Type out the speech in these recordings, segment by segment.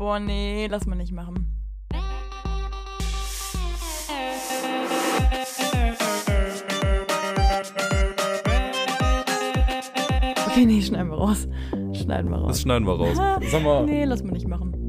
Boah, nee, lass mal nicht machen. Okay, nee, schneiden wir raus. Schneiden wir raus. Das schneiden wir raus. Sag mal. Nee, lass mal nicht machen.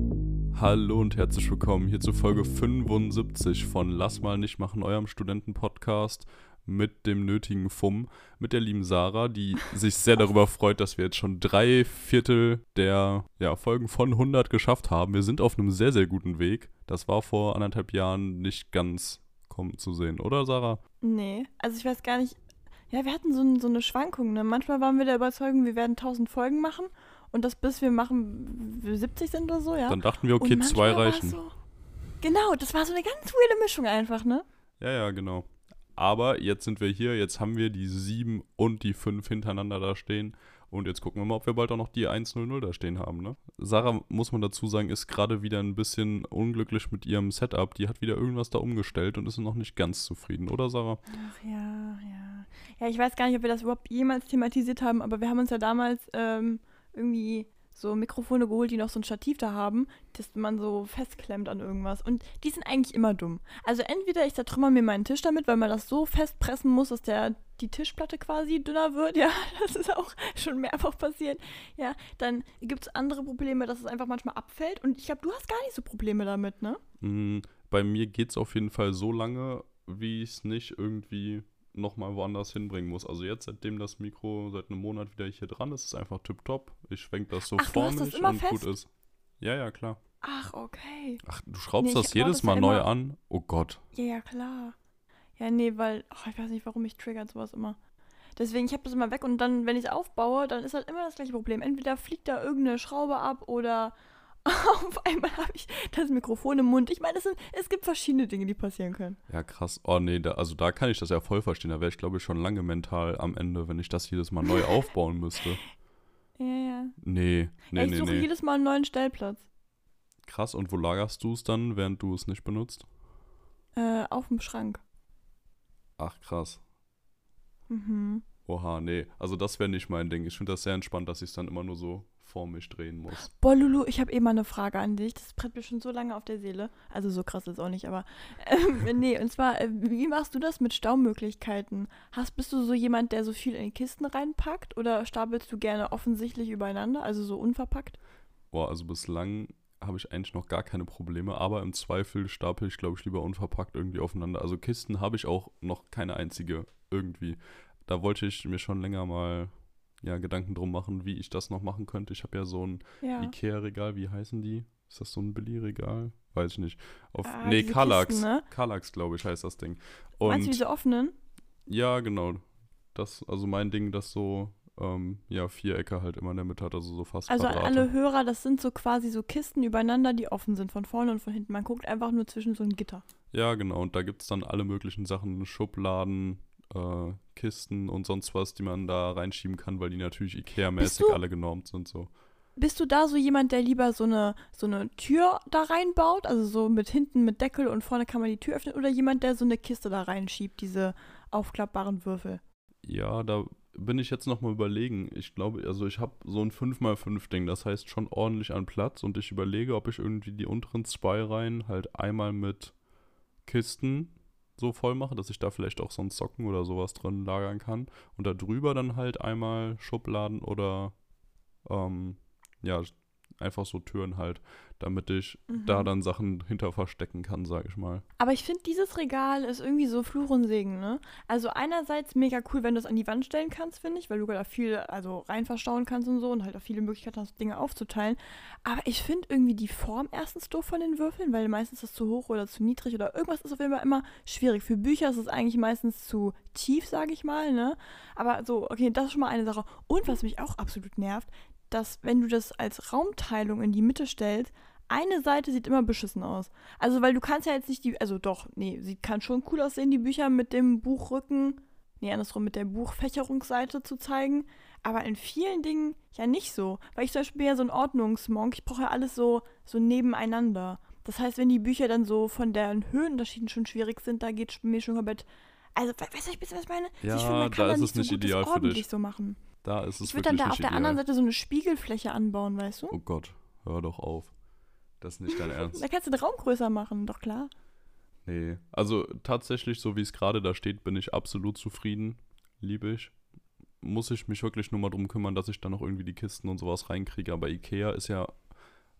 Hallo und herzlich willkommen hier zu Folge 75 von Lass mal nicht machen, eurem Studentenpodcast mit dem nötigen Fumm, mit der lieben Sarah, die sich sehr darüber freut, dass wir jetzt schon drei Viertel der ja, Folgen von 100 geschafft haben. Wir sind auf einem sehr, sehr guten Weg. Das war vor anderthalb Jahren nicht ganz kommen zu sehen, oder Sarah? Nee, also ich weiß gar nicht. Ja, wir hatten so, ein, so eine Schwankung. Ne? Manchmal waren wir der Überzeugung, wir werden 1000 Folgen machen und das bis wir machen, wir 70 sind oder so, ja. Dann dachten wir, okay, zwei reichen. So, genau, das war so eine ganz weirde Mischung einfach, ne? Ja, ja, genau. Aber jetzt sind wir hier, jetzt haben wir die 7 und die 5 hintereinander da stehen. Und jetzt gucken wir mal, ob wir bald auch noch die 100 da stehen haben, ne? Sarah, muss man dazu sagen, ist gerade wieder ein bisschen unglücklich mit ihrem Setup. Die hat wieder irgendwas da umgestellt und ist noch nicht ganz zufrieden, oder Sarah? Ach ja, ja. Ja, ich weiß gar nicht, ob wir das überhaupt jemals thematisiert haben, aber wir haben uns ja damals ähm, irgendwie so Mikrofone geholt, die noch so ein Stativ da haben, das man so festklemmt an irgendwas. Und die sind eigentlich immer dumm. Also entweder ich zertrümmer mir meinen Tisch damit, weil man das so festpressen muss, dass der die Tischplatte quasi dünner wird. Ja, das ist auch schon mehrfach passiert. Ja, dann gibt es andere Probleme, dass es einfach manchmal abfällt. Und ich glaube, du hast gar nicht so Probleme damit, ne? Mm, bei mir geht es auf jeden Fall so lange, wie ich es nicht irgendwie nochmal woanders hinbringen muss. Also jetzt, seitdem das Mikro seit einem Monat wieder hier dran ist, ist es einfach tipptopp. Ich schwenke das so Ach, vor mich immer und fest? gut ist. Ja, ja, klar. Ach, okay. Ach, du schraubst Nee, ich das jedes das Mal neu an? Oh Gott. Ja, ja, klar. Ja, nee, weil, ach, ich weiß nicht, warum mich triggert sowas immer. Deswegen, ich habe das immer weg und dann, wenn ich es aufbaue, dann ist halt immer das gleiche Problem. Entweder fliegt da irgendeine Schraube ab oder auf einmal habe ich das Mikrofon im Mund. Ich meine, es, sind, es gibt verschiedene Dinge, die passieren können. Ja, krass. Oh nee, da, also da kann ich das ja voll verstehen. Da wäre ich, glaube ich, schon lange mental am Ende, wenn ich das jedes Mal neu aufbauen müsste. Ja, ja. Nee, ja nee, ich nee, suche nee. jedes Mal einen neuen Stellplatz. Krass, und wo lagerst du es dann, während du es nicht benutzt? Äh, auf dem Schrank. Ach, krass. Mhm. Oha, nee. Also das wäre nicht mein Ding. Ich finde das sehr entspannt, dass ich es dann immer nur so vor mich drehen muss. Boah, Lulu, ich habe eh mal eine Frage an dich. Das brennt mir schon so lange auf der Seele. Also so krass ist auch nicht, aber ähm, nee, und zwar, äh, wie machst du das mit Staumöglichkeiten? Hast, bist du so jemand, der so viel in Kisten reinpackt oder stapelst du gerne offensichtlich übereinander, also so unverpackt? Boah, also bislang habe ich eigentlich noch gar keine Probleme, aber im Zweifel stapel ich, glaube ich, lieber unverpackt irgendwie aufeinander. Also Kisten habe ich auch noch keine einzige irgendwie. Da wollte ich mir schon länger mal ja, Gedanken drum machen, wie ich das noch machen könnte. Ich habe ja so ein Ja. Ikea-Regal, wie heißen die? Ist das so ein Billy-Regal? Weiß ich nicht. Auf, Ah, nee, Kallax. Ne? Kallax, glaube ich, heißt das Ding. Meinst du Und diese offenen? ja, genau. Das, also mein Ding, das so, ähm, ja, Vierecke halt immer in der Mitte hat, also so fast Also Quadrate. alle Hörer, das sind so quasi so Kisten übereinander, die offen sind, von vorne und von hinten. Man guckt einfach nur zwischen so ein Gitter. Ja, genau. Und da gibt es dann alle möglichen Sachen, Schubladen, äh, Kisten und sonst was, die man da reinschieben kann, weil die natürlich Ikea-mäßig alle genormt sind. So. Bist du da so jemand, der lieber so eine, so eine Tür da reinbaut? Also so mit hinten mit Deckel und vorne kann man die Tür öffnen? Oder jemand, der so eine Kiste da reinschiebt, diese aufklappbaren Würfel? Ja, da bin ich jetzt nochmal überlegen. Ich glaube, also ich habe so ein 5x5-Ding, das heißt schon ordentlich an Platz und ich überlege, ob ich irgendwie die unteren zwei Reihen halt einmal mit Kisten so voll mache, dass ich da vielleicht auch so einen Socken oder sowas drin lagern kann und da drüber dann halt einmal Schubladen oder ähm, ja, einfach so Türen halt, damit ich da Mhm. dann Sachen hinter verstecken kann, sag ich mal. Aber ich finde, dieses Regal ist irgendwie so Fluch und Segen, ne? Also einerseits mega cool, wenn du es an die Wand stellen kannst, finde ich, weil du da viel also rein verstauen kannst und so und halt auch viele Möglichkeiten hast, Dinge aufzuteilen. Aber ich finde irgendwie die Form erstens doof von den Würfeln, weil meistens ist es zu hoch oder zu niedrig oder irgendwas ist auf jeden Fall immer schwierig. Für Bücher ist es eigentlich meistens zu tief, sage ich mal, ne? Aber so, okay, das ist schon mal eine Sache. Und was mich auch absolut nervt, dass wenn du das als Raumteilung in die Mitte stellst, eine Seite sieht immer beschissen aus. Also, weil du kannst ja jetzt nicht die, also doch, nee, sie kann schon cool aussehen, die Bücher mit dem Buchrücken, nee, andersrum, mit der Buchfächerungsseite zu zeigen. Aber in vielen Dingen ja nicht so. Weil ich zum Beispiel bin ja so ein Ordnungsmonk, ich brauche ja alles so, so nebeneinander. Das heißt, wenn die Bücher dann so von den Höhenunterschieden schon schwierig sind, da geht mir schon komplett. Also, we- weißt du, ich was ich meine? Ja, ich finde, man kann da da ist nicht es nicht so das ideal für ordentlich dich. so machen. Da ist es Ich würde dann da auf der ideal. anderen Seite so eine Spiegelfläche anbauen, weißt du? Oh Gott, hör doch auf. Das ist nicht dein Ernst. Da kannst du den Raum größer machen, doch klar. Nee. Also tatsächlich, so wie es gerade da steht, bin ich absolut zufrieden. Liebe ich. Muss ich mich wirklich nur mal drum kümmern, dass ich da noch irgendwie die Kisten und sowas reinkriege. Aber Ikea ist ja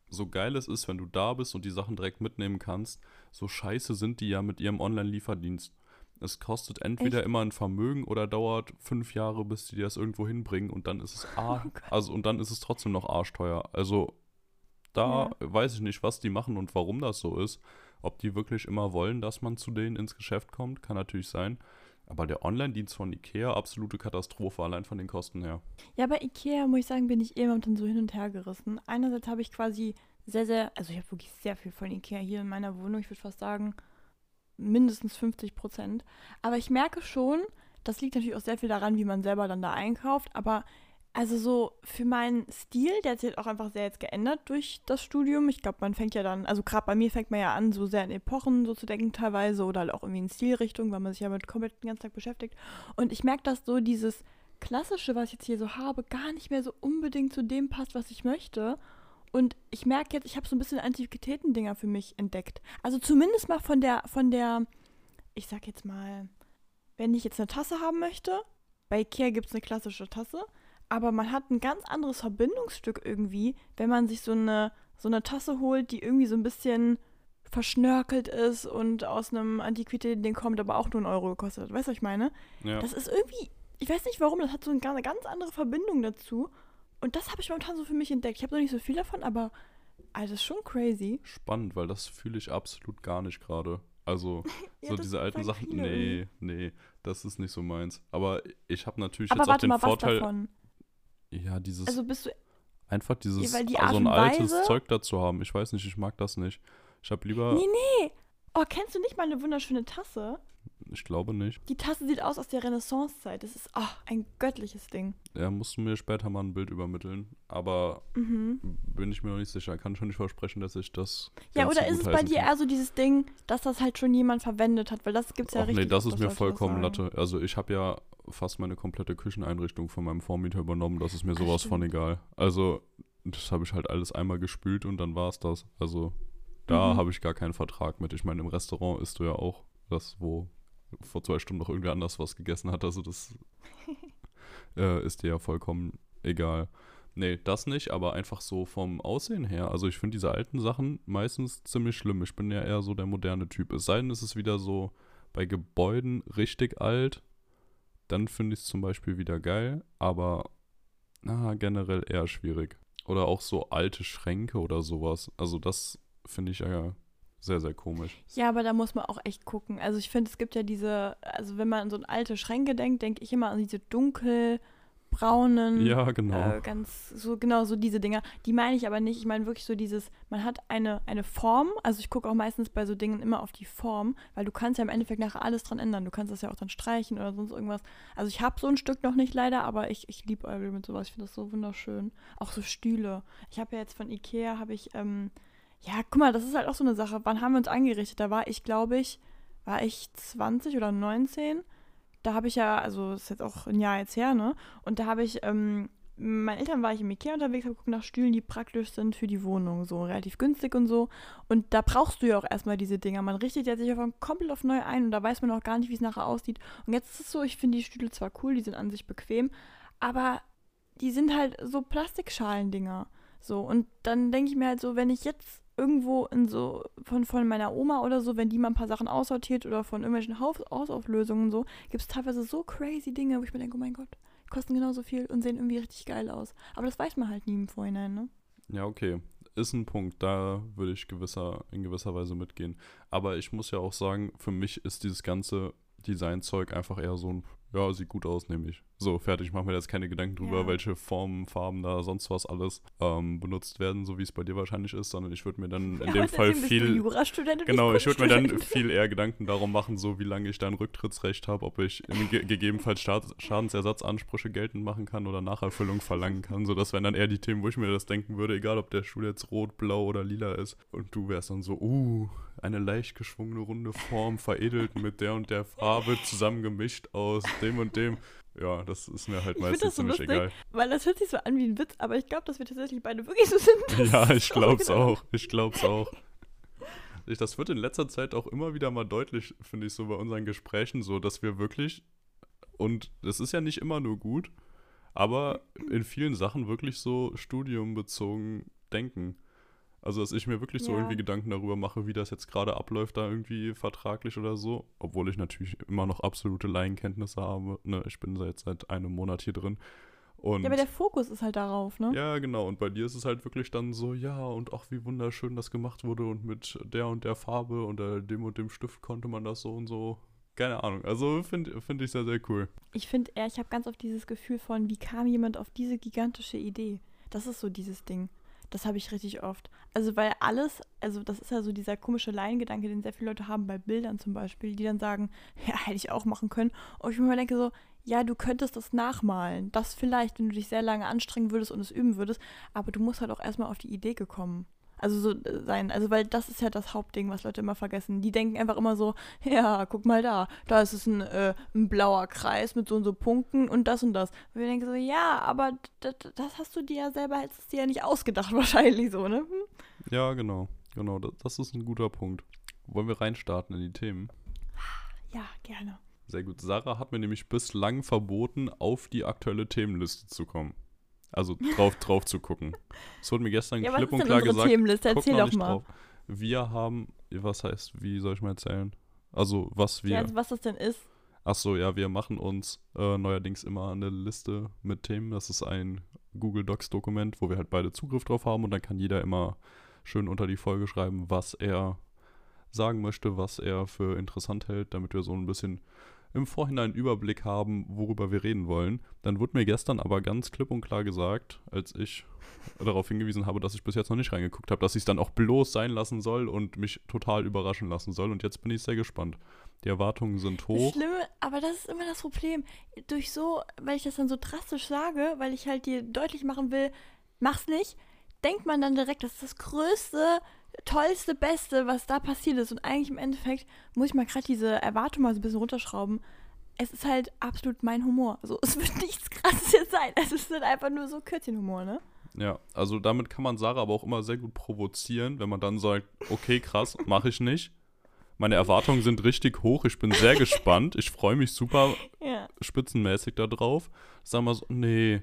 so geil es ist, wenn du da bist und die Sachen direkt mitnehmen kannst, so scheiße sind die ja mit ihrem Online-Lieferdienst. Es kostet entweder Echt? immer ein Vermögen oder dauert fünf Jahre, bis die das irgendwo hinbringen und dann ist es Oh also und dann ist es trotzdem noch arschteuer. Also da weiß ich nicht, was die machen und warum das so ist. Ob die wirklich immer wollen, dass man zu denen ins Geschäft kommt, kann natürlich sein. Aber der Online-Dienst von Ikea, absolute Katastrophe, allein von den Kosten her. Ja, bei Ikea, muss ich sagen, bin ich immer dann so hin und her gerissen. Einerseits habe ich quasi sehr, sehr, also ich habe wirklich sehr viel von Ikea hier in meiner Wohnung. Ich würde fast sagen, mindestens 50 Prozent. Aber ich merke schon, das liegt natürlich auch sehr viel daran, wie man selber dann da einkauft. Aber also so für meinen Stil, der hat sich halt auch einfach sehr jetzt geändert durch das Studium. Ich glaube, man fängt ja dann, also gerade bei mir fängt man ja an, so sehr in Epochen so zu denken teilweise oder halt auch irgendwie in Stilrichtung, weil man sich ja mit komplett den ganzen Tag beschäftigt. Und ich merke, dass so dieses Klassische, was ich jetzt hier so habe, gar nicht mehr so unbedingt zu dem passt, was ich möchte. Und ich merke jetzt, ich habe so ein bisschen Antiquitäten-Dinger für mich entdeckt. Also zumindest mal von der, von der, ich sag jetzt mal, wenn ich jetzt eine Tasse haben möchte, bei Ikea gibt es eine klassische Tasse, aber man hat ein ganz anderes Verbindungsstück irgendwie, wenn man sich so eine, so eine Tasse holt, die irgendwie so ein bisschen verschnörkelt ist und aus einem Antiquitäten-Ding kommt, aber auch nur einen Euro gekostet hat. Weißt du, was ich meine? Ja. Das ist irgendwie, ich weiß nicht warum, das hat so eine ganz, ganz andere Verbindung dazu. Und das habe ich momentan so für mich entdeckt. Ich habe noch nicht so viel davon, aber also, das ist schon crazy. Spannend, weil das fühle ich absolut gar nicht gerade. Also, Ja, so diese alten Sachen, nee, nee, das ist nicht so meins. Aber ich habe natürlich Aber jetzt auch den mal, Vorteil, davon? ja, dieses, Also bist du, einfach dieses, weil die so Art ein altes Weise- Zeug dazu haben. Ich weiß nicht, ich mag das nicht. Ich habe lieber, nee, nee. Oh, kennst du nicht mal eine wunderschöne Tasse? Ich glaube nicht. Die Tasse sieht aus aus der Renaissancezeit. Das ist oh, ein göttliches Ding. Ja, musst du mir später mal ein Bild übermitteln. Aber Mhm. bin ich mir noch nicht sicher. Kann schon nicht versprechen, dass ich das. Ja, oder ist es bei dir kann. eher so dieses Ding, dass das halt schon jemand verwendet hat? Weil das gibt's ja Ach richtig. nee, das ist mir vollkommen. Latte. Also ich habe ja fast meine komplette Kücheneinrichtung von meinem Vormieter übernommen. Das ist mir Ach, sowas von stimmt. egal. Also das habe ich halt alles einmal gespült und dann war es das. Also da Mhm. habe ich gar keinen Vertrag mit. Ich meine, im Restaurant isst du ja auch das, wo vor zwei Stunden noch irgendwer anders was gegessen hat. Also das äh, ist dir ja vollkommen egal. Nee, das nicht, aber einfach so vom Aussehen her. Also ich finde diese alten Sachen meistens ziemlich schlimm. Ich bin ja eher so der moderne Typ. Es sei denn, es ist wieder so bei Gebäuden richtig alt. Dann finde ich es zum Beispiel wieder geil, aber na, generell eher schwierig. Oder auch so alte Schränke oder sowas. Also das finde ich ja sehr, sehr komisch. Ja, aber da muss man auch echt gucken. Also ich finde, es gibt ja diese, also wenn man an so an alte Schränke denkt, denke ich immer an diese dunkelbraunen, Ja, genau. äh, ganz so genau so diese Dinger. Die meine ich aber nicht. Ich meine wirklich so dieses, man hat eine, eine Form. Also ich gucke auch meistens bei so Dingen immer auf die Form, weil du kannst ja im Endeffekt nachher alles dran ändern. Du kannst das ja auch dann streichen oder sonst irgendwas. Also ich habe so ein Stück noch nicht leider, aber ich, ich liebe mit sowas. Ich finde das so wunderschön. Auch so Stühle. Ich habe ja jetzt von Ikea, habe ich, ähm, ja, guck mal, das ist halt auch so eine Sache. Wann haben wir uns eingerichtet? Da war ich, glaube ich, war ich 20 oder 19. Da habe ich ja, also das ist jetzt auch ein Jahr jetzt her, ne? Und da habe ich, ähm, meinen Eltern war ich im Ikea unterwegs, habe geguckt nach Stühlen, die praktisch sind für die Wohnung, so relativ günstig und so. Und da brauchst du ja auch erstmal diese Dinger. Man richtet ja sich auf komplett auf neu ein und da weiß man auch gar nicht, wie es nachher aussieht. Und jetzt ist es so, ich finde die Stühle zwar cool, die sind an sich bequem, aber die sind halt so Plastikschalendinger. So, und dann denke ich mir halt so, wenn ich jetzt irgendwo in so, von, von meiner Oma oder so, wenn die mal ein paar Sachen aussortiert oder von irgendwelchen Haus Hausauflösungen so, gibt es teilweise so crazy Dinge, wo ich mir denke, oh mein Gott, die kosten genauso viel und sehen irgendwie richtig geil aus. Aber das weiß man halt nie im Vorhinein, ne? Ja, okay. Ist ein Punkt, da würde ich gewisser, in gewisser Weise mitgehen. Aber ich muss ja auch sagen, für mich ist dieses ganze Designzeug einfach eher so ein, ja, sieht gut aus, nehme ich. So, fertig, ich mache mir jetzt keine Gedanken drüber, Ja. welche Formen, Farben da, sonst was alles ähm, benutzt werden, so wie es bei dir wahrscheinlich ist, sondern ich würde mir dann in Ja, dem Fall viel, Genau, ich würde mir dann viel eher Gedanken darum machen, so wie lange ich da ein Rücktrittsrecht habe, ob ich ge gegebenenfalls Staat Schadensersatzansprüche geltend machen kann oder Nacherfüllung verlangen kann. So, das wären dann eher die Themen, wo ich mir das denken würde, egal ob der Stuhl jetzt rot, blau oder lila ist. Und du wärst dann so, uh, eine leicht geschwungene runde Form, veredelt mit der und der Farbe, zusammengemischt aus dem und dem. Ja, das ist mir halt Ich meistens das so ziemlich lustig. egal. Weil das hört sich so an wie ein Witz, aber ich glaube, dass wir tatsächlich beide wirklich so sind. Ja, ich glaub's auch. Ich glaub's auch. Ich, das wird in letzter Zeit auch immer wieder mal deutlich, finde ich, so bei unseren Gesprächen, so, dass wir wirklich, und das ist ja nicht immer nur gut, aber in vielen Sachen wirklich so studiumbezogen denken. Also, dass ich mir wirklich so Ja. irgendwie Gedanken darüber mache, wie das jetzt gerade abläuft, da irgendwie vertraglich oder so. Obwohl ich natürlich immer noch absolute Laienkenntnisse habe. Ne? Ich bin seit, seit einem Monat hier drin. Und Ja, aber der Fokus ist halt darauf, ne? ja, genau. Und bei dir ist es halt wirklich dann so, ja, und ach, wie wunderschön das gemacht wurde und mit der und der Farbe und äh, dem und dem Stift konnte man das so und so. Keine Ahnung. Also finde find ich sehr, sehr cool. Ich finde eher, ich habe ganz oft dieses Gefühl von, wie kam jemand auf diese gigantische Idee? Das ist so dieses Ding. Das habe ich richtig oft. Also, weil alles, also das ist ja so dieser komische Laiengedanke, den sehr viele Leute haben bei Bildern zum Beispiel, die dann sagen, ja, hätte ich auch machen können. Und ich mir immer denke so, ja, du könntest das nachmalen. Das vielleicht, wenn du dich sehr lange anstrengen würdest und es üben würdest, aber du musst halt auch erstmal auf die Idee gekommen. Also so äh, sein, also weil das ist ja das Hauptding, was Leute immer vergessen. Die denken einfach immer so, ja, guck mal da, da ist es ein, äh, ein blauer Kreis mit so und so Punkten und das und das. Und wir denken so, ja, aber das, das hast du dir ja selber, hättest es dir ja nicht ausgedacht wahrscheinlich so, ne? Hm? Ja, genau. Genau, das, das ist ein guter Punkt. Wollen wir reinstarten in die Themen? Ja, gerne. Sehr gut. Sarah hat mir nämlich bislang verboten, auf die aktuelle Themenliste zu kommen. Also drauf, drauf zu gucken. Es wurde mir gestern Ja, klipp und klar gesagt. Themenliste? Erzähl doch mal. drauf. Wir haben, was heißt, wie soll ich mal erzählen? Also, was wir. Ja, also was das denn ist. Ach so, ja, wir machen uns äh, neuerdings immer eine Liste mit Themen. Das ist ein Google Docs Dokument, wo wir halt beide Zugriff drauf haben und dann kann jeder immer schön unter die Folge schreiben, was er sagen möchte, was er für interessant hält, damit wir so ein bisschen im Vorhinein Überblick haben, worüber wir reden wollen. Dann wurde mir gestern aber ganz klipp und klar gesagt, als ich darauf hingewiesen habe, dass ich bis jetzt noch nicht reingeguckt habe, dass ich es dann auch bloß sein lassen soll und mich total überraschen lassen soll. Und jetzt bin ich sehr gespannt. Die Erwartungen sind hoch. Schlimme, aber das ist immer das Problem. Durch so, weil ich das dann so drastisch sage, weil ich halt dir deutlich machen will, mach's nicht, denkt man dann direkt, das ist das größte, tollste, beste, was da passiert ist. Und eigentlich im Endeffekt muss ich mal gerade diese Erwartung mal so ein bisschen runterschrauben. Es ist halt absolut mein Humor. Also es wird nichts krasses jetzt sein. Es ist halt einfach nur so Körbchenhumor, ne? Ja, also damit kann man Sarah aber auch immer sehr gut provozieren, wenn man dann sagt, okay, krass, mache ich nicht. Meine Erwartungen sind richtig hoch, ich bin sehr gespannt, ich freue mich super Ja. spitzenmäßig da drauf. Sag mal so, nee,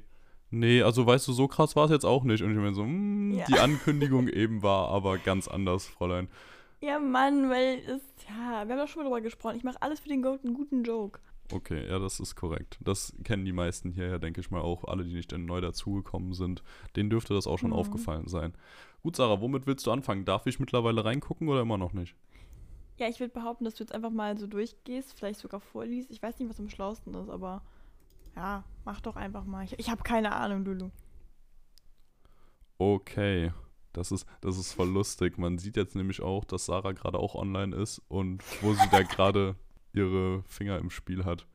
nee, also weißt du, so krass war es jetzt auch nicht. Und ich mir so, mm, Ja. die Ankündigung eben war aber ganz anders, Fräulein. Ja, Mann, weil es, ja, wir haben doch schon mal drüber gesprochen. Ich mache alles für den guten, guten Joke. Okay, ja, das ist korrekt. Das kennen die meisten hierher, denke ich mal, auch. Alle, die nicht neu dazugekommen sind, denen dürfte das auch schon Mhm. aufgefallen sein. Gut, Sarah, womit willst du anfangen? Darf ich mittlerweile reingucken oder immer noch nicht? Ja, ich würde behaupten, dass du jetzt einfach mal so durchgehst, vielleicht sogar vorliest. Ich weiß nicht, was am schlausten ist, aber ja, mach doch einfach mal. Ich, ich habe keine Ahnung, Lulu. Okay, das ist, das ist voll lustig. Man sieht jetzt nämlich auch, dass Sarah gerade auch online ist und wo sie da gerade ihre Finger im Spiel hat.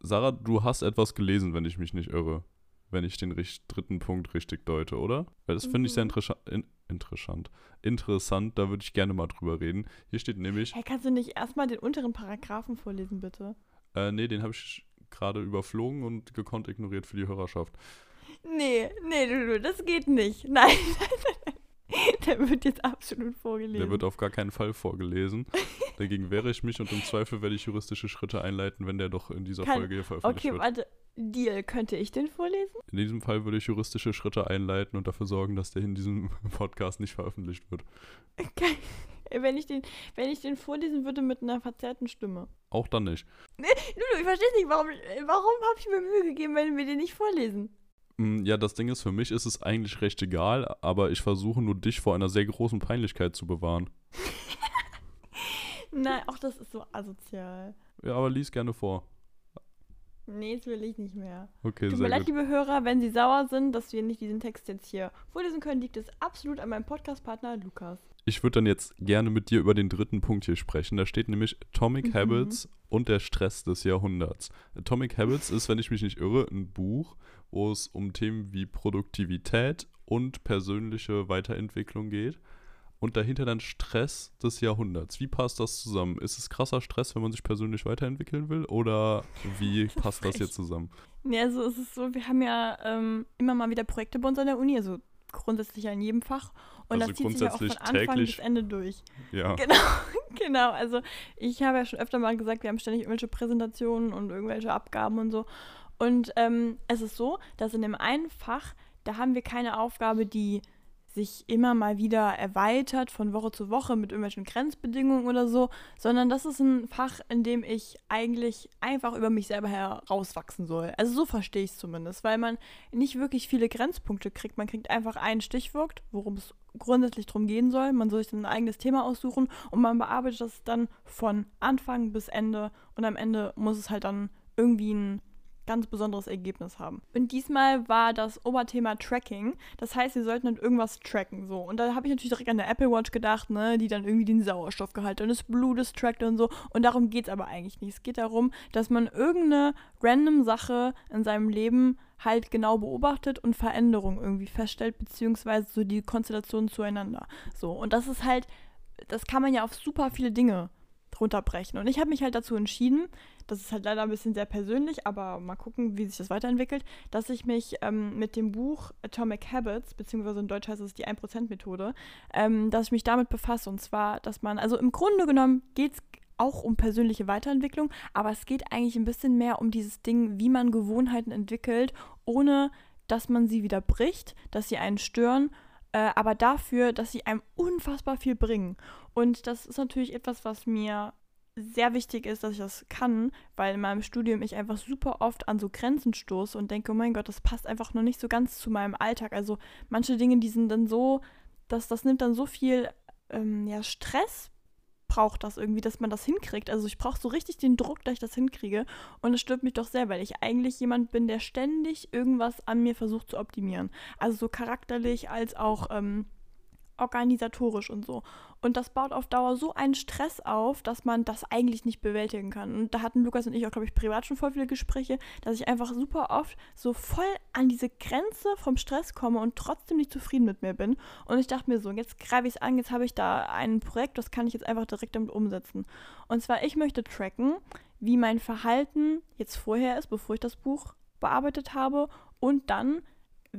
Sarah, du hast etwas gelesen, wenn ich mich nicht irre. Wenn ich den dritten Punkt richtig deute, oder? Weil das finde ich sehr Mhm. interessa in interessant. Interessant, da würde ich gerne mal drüber reden. Hier steht nämlich, Hey, kannst du nicht erstmal den unteren Paragraphen vorlesen, bitte? äh, nee, den habe ich gerade überflogen und gekonnt ignoriert für die Hörerschaft. Nee, nee, Lulu, das geht nicht. Nein, nein, nein, nein. Der wird jetzt absolut vorgelesen. Der wird auf gar keinen Fall vorgelesen. Dagegen wehre ich mich und im Zweifel werde ich juristische Schritte einleiten, wenn der doch in dieser Kann- Folge hier veröffentlicht okay, wird. warte. Deal, könnte ich den vorlesen? In diesem Fall würde ich juristische Schritte einleiten und dafür sorgen, dass der in diesem Podcast nicht veröffentlicht wird. Kein- Wenn ich, den, wenn ich den vorlesen würde mit einer verzerrten Stimme. Auch dann nicht. Lulu, ich verstehe nicht, warum, warum habe ich mir Mühe gegeben, wenn wir den nicht vorlesen? Mm, Ja, das Ding ist, für mich ist es eigentlich recht egal, aber ich versuche nur dich vor einer sehr großen Peinlichkeit zu bewahren. Nein, auch das ist so asozial. Ja, aber lies gerne vor. Nee, das will ich nicht mehr. Okay, Tut mir leid, gut. liebe Hörer, wenn Sie sauer sind, dass wir nicht diesen Text jetzt hier vorlesen können, liegt es absolut an meinem Podcast-Partner Lukas. Ich würde dann jetzt gerne mit dir über den dritten Punkt hier sprechen. Da steht nämlich Atomic Mhm. Habits und der Stress des Jahrhunderts. Atomic Habits ist, wenn ich mich nicht irre, ein Buch, wo es um Themen wie Produktivität und persönliche Weiterentwicklung geht. und dahinter dann Stress des Jahrhunderts. Wie passt das zusammen? Ist es krasser Stress, wenn man sich persönlich weiterentwickeln will? Oder wie passt das hier zusammen? Ja, also es ist so, wir haben ja ähm, immer mal wieder Projekte bei uns an der Uni, also grundsätzlich in jedem Fach. Und Also das zieht sich ja auch von Anfang täglich? bis Ende durch. Ja. Genau, genau. Also ich habe ja schon öfter mal gesagt, wir haben ständig irgendwelche Präsentationen und irgendwelche Abgaben und so. Und ähm, es ist so, dass in dem einen Fach, da haben wir keine Aufgabe, die sich immer mal wieder erweitert von Woche zu Woche mit irgendwelchen Grenzbedingungen oder so, sondern das ist ein Fach, in dem ich eigentlich einfach über mich selber herauswachsen soll. Also so verstehe ich es zumindest, weil man nicht wirklich viele Grenzpunkte kriegt. Man kriegt einfach ein Stichwort, worum es grundsätzlich drum gehen soll. Man soll sich dann ein eigenes Thema aussuchen und man bearbeitet das dann von Anfang bis Ende und am Ende muss es halt dann irgendwie ein ganz besonderes Ergebnis haben. Und diesmal war das Oberthema Tracking. Das heißt, wir sollten dann irgendwas tracken. So. Und da habe ich natürlich direkt an der Apple Watch gedacht, ne, die dann irgendwie den Sauerstoffgehalt und des Blutes trackt und so. Und darum geht es aber eigentlich nicht. Es geht darum, dass man irgendeine random Sache in seinem Leben halt genau beobachtet und Veränderungen irgendwie feststellt, beziehungsweise so die Konstellation zueinander. So. Und das ist halt, das kann man ja auf super viele Dinge runterbrechen. Und ich habe mich halt dazu entschieden, das ist halt leider ein bisschen sehr persönlich, aber mal gucken, wie sich das weiterentwickelt, dass ich mich ähm, mit dem Buch Atomic Habits, beziehungsweise in Deutsch heißt es die 1%-Methode, ähm, dass ich mich damit befasse. Und zwar, dass man, also im Grunde genommen geht es auch um persönliche Weiterentwicklung, aber es geht eigentlich ein bisschen mehr um dieses Ding, wie man Gewohnheiten entwickelt, ohne dass man sie wieder bricht, dass sie einen stören, äh, aber dafür, dass sie einem unfassbar viel bringen. Und das ist natürlich etwas, was mir sehr wichtig ist, dass ich das kann, weil in meinem Studium ich einfach super oft an so Grenzen stoße und denke, oh mein Gott, das passt einfach noch nicht so ganz zu meinem Alltag. Also manche Dinge, die sind dann so, dass das nimmt dann so viel ähm, ja, Stress braucht das irgendwie, dass man das hinkriegt. Also ich brauche so richtig den Druck, dass ich das hinkriege. Und es stört mich doch sehr, weil ich eigentlich jemand bin, der ständig irgendwas an mir versucht zu optimieren. Also so charakterlich als auch ähm, organisatorisch und so. Und das baut auf Dauer so einen Stress auf, dass man das eigentlich nicht bewältigen kann. Und da hatten Lukas und ich auch, glaube ich, privat schon voll viele Gespräche, dass ich einfach super oft so voll an diese Grenze vom Stress komme und trotzdem nicht zufrieden mit mir bin. Und ich dachte mir so, jetzt greife ich es an, jetzt habe ich da ein Projekt, das kann ich jetzt einfach direkt damit umsetzen. Und zwar, ich möchte tracken, wie mein Verhalten jetzt vorher ist, bevor ich das Buch bearbeitet habe und dann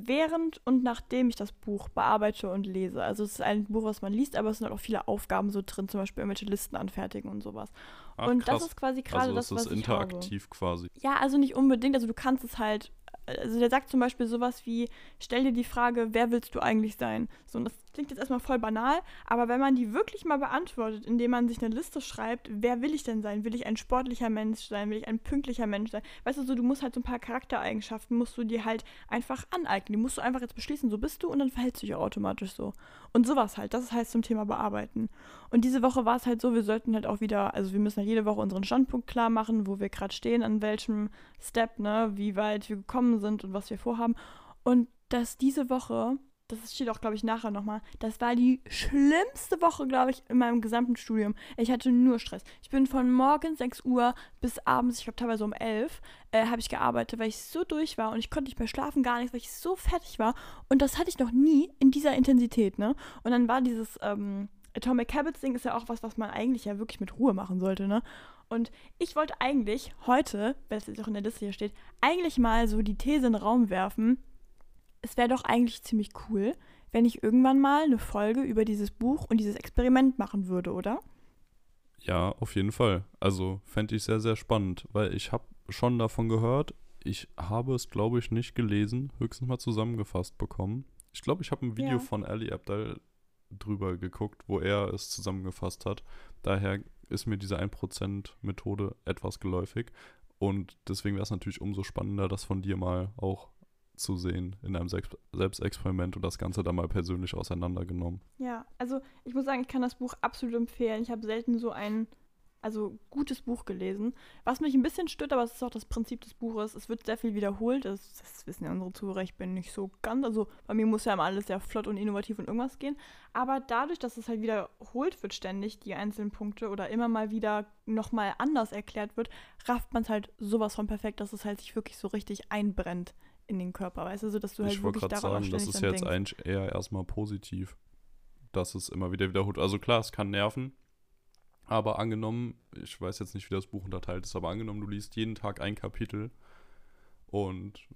während und nachdem ich das Buch bearbeite und lese. Also es ist ein Buch, was man liest, aber es sind halt auch viele Aufgaben so drin, zum Beispiel irgendwelche Listen anfertigen und sowas. Ach, und krass. das ist quasi gerade also das, ist was das ich interaktiv quasi. habe. Ja, also nicht unbedingt. Also du kannst es halt. Also der sagt zum Beispiel sowas wie, stell dir die Frage, wer willst du eigentlich sein? So, und das klingt jetzt erstmal voll banal, aber wenn man die wirklich mal beantwortet, indem man sich eine Liste schreibt, wer will ich denn sein? Will ich ein sportlicher Mensch sein? Will ich ein pünktlicher Mensch sein? Weißt du, so, du musst halt so ein paar Charaktereigenschaften, musst du dir halt einfach aneignen. Die musst du einfach jetzt beschließen, so bist du und dann verhältst du dich automatisch so. Und sowas halt, das heißt zum Thema bearbeiten. Und diese Woche war es halt so, wir sollten halt auch wieder, also wir müssen halt jede Woche unseren Standpunkt klar machen, wo wir gerade stehen, an welchem Step, ne, wie weit wir gekommen sind und was wir vorhaben. Und dass diese Woche, das steht auch, glaube ich, nachher nochmal, das war die schlimmste Woche, glaube ich, in meinem gesamten Studium. Ich hatte nur Stress. Ich bin von morgens 6 Uhr bis abends, ich glaube teilweise um 11, äh, habe ich gearbeitet, weil ich so durch war und ich konnte nicht mehr schlafen, gar nichts, weil ich so fertig war. Und das hatte ich noch nie in dieser Intensität, ne? Und dann war dieses ähm, Atomic Habits Ding ist ja auch was, was man eigentlich ja wirklich mit Ruhe machen sollte, ne? Und ich wollte eigentlich heute, weil es jetzt auch in der Liste hier steht, eigentlich mal so die These in den Raum werfen, es wäre doch eigentlich ziemlich cool, wenn ich irgendwann mal eine Folge über dieses Buch und dieses Experiment machen würde, oder? Ja, auf jeden Fall. Also fände ich sehr, sehr spannend, weil ich habe schon davon gehört. Ich habe es, glaube ich, nicht gelesen, höchstens mal zusammengefasst bekommen. Ich glaube, ich habe ein Video Ja. von Ali Abdal drüber geguckt, wo er es zusammengefasst hat. Daher ist mir diese 1%-Methode etwas geläufig. Und deswegen wäre es natürlich umso spannender, das von dir mal auch zu sehen in einem Selbst Selbstexperiment und das Ganze dann mal persönlich auseinandergenommen. Ja, also ich muss sagen, ich kann das Buch absolut empfehlen. Ich habe selten so ein also gutes Buch gelesen. Was mich ein bisschen stört, aber es ist auch das Prinzip des Buches. Es wird sehr viel wiederholt. Das, das wissen ja unsere Zuhörer. Ich bin nicht so ganz. Also bei mir muss ja immer alles sehr flott und innovativ und irgendwas gehen. Aber dadurch, dass es halt wiederholt wird ständig, die einzelnen Punkte, oder immer mal wieder nochmal anders erklärt wird, rafft man es halt sowas von perfekt, dass es halt sich wirklich so richtig einbrennt in den Körper. Weißt du, so dass du halt ich wollte wirklich gerade daran sagen, das ist dran jetzt eigentlich eher erstmal positiv. dass es immer wieder wiederholt. Also klar, es kann nerven, aber angenommen, ich weiß jetzt nicht, wie das Buch unterteilt ist, aber angenommen, du liest jeden Tag ein Kapitel und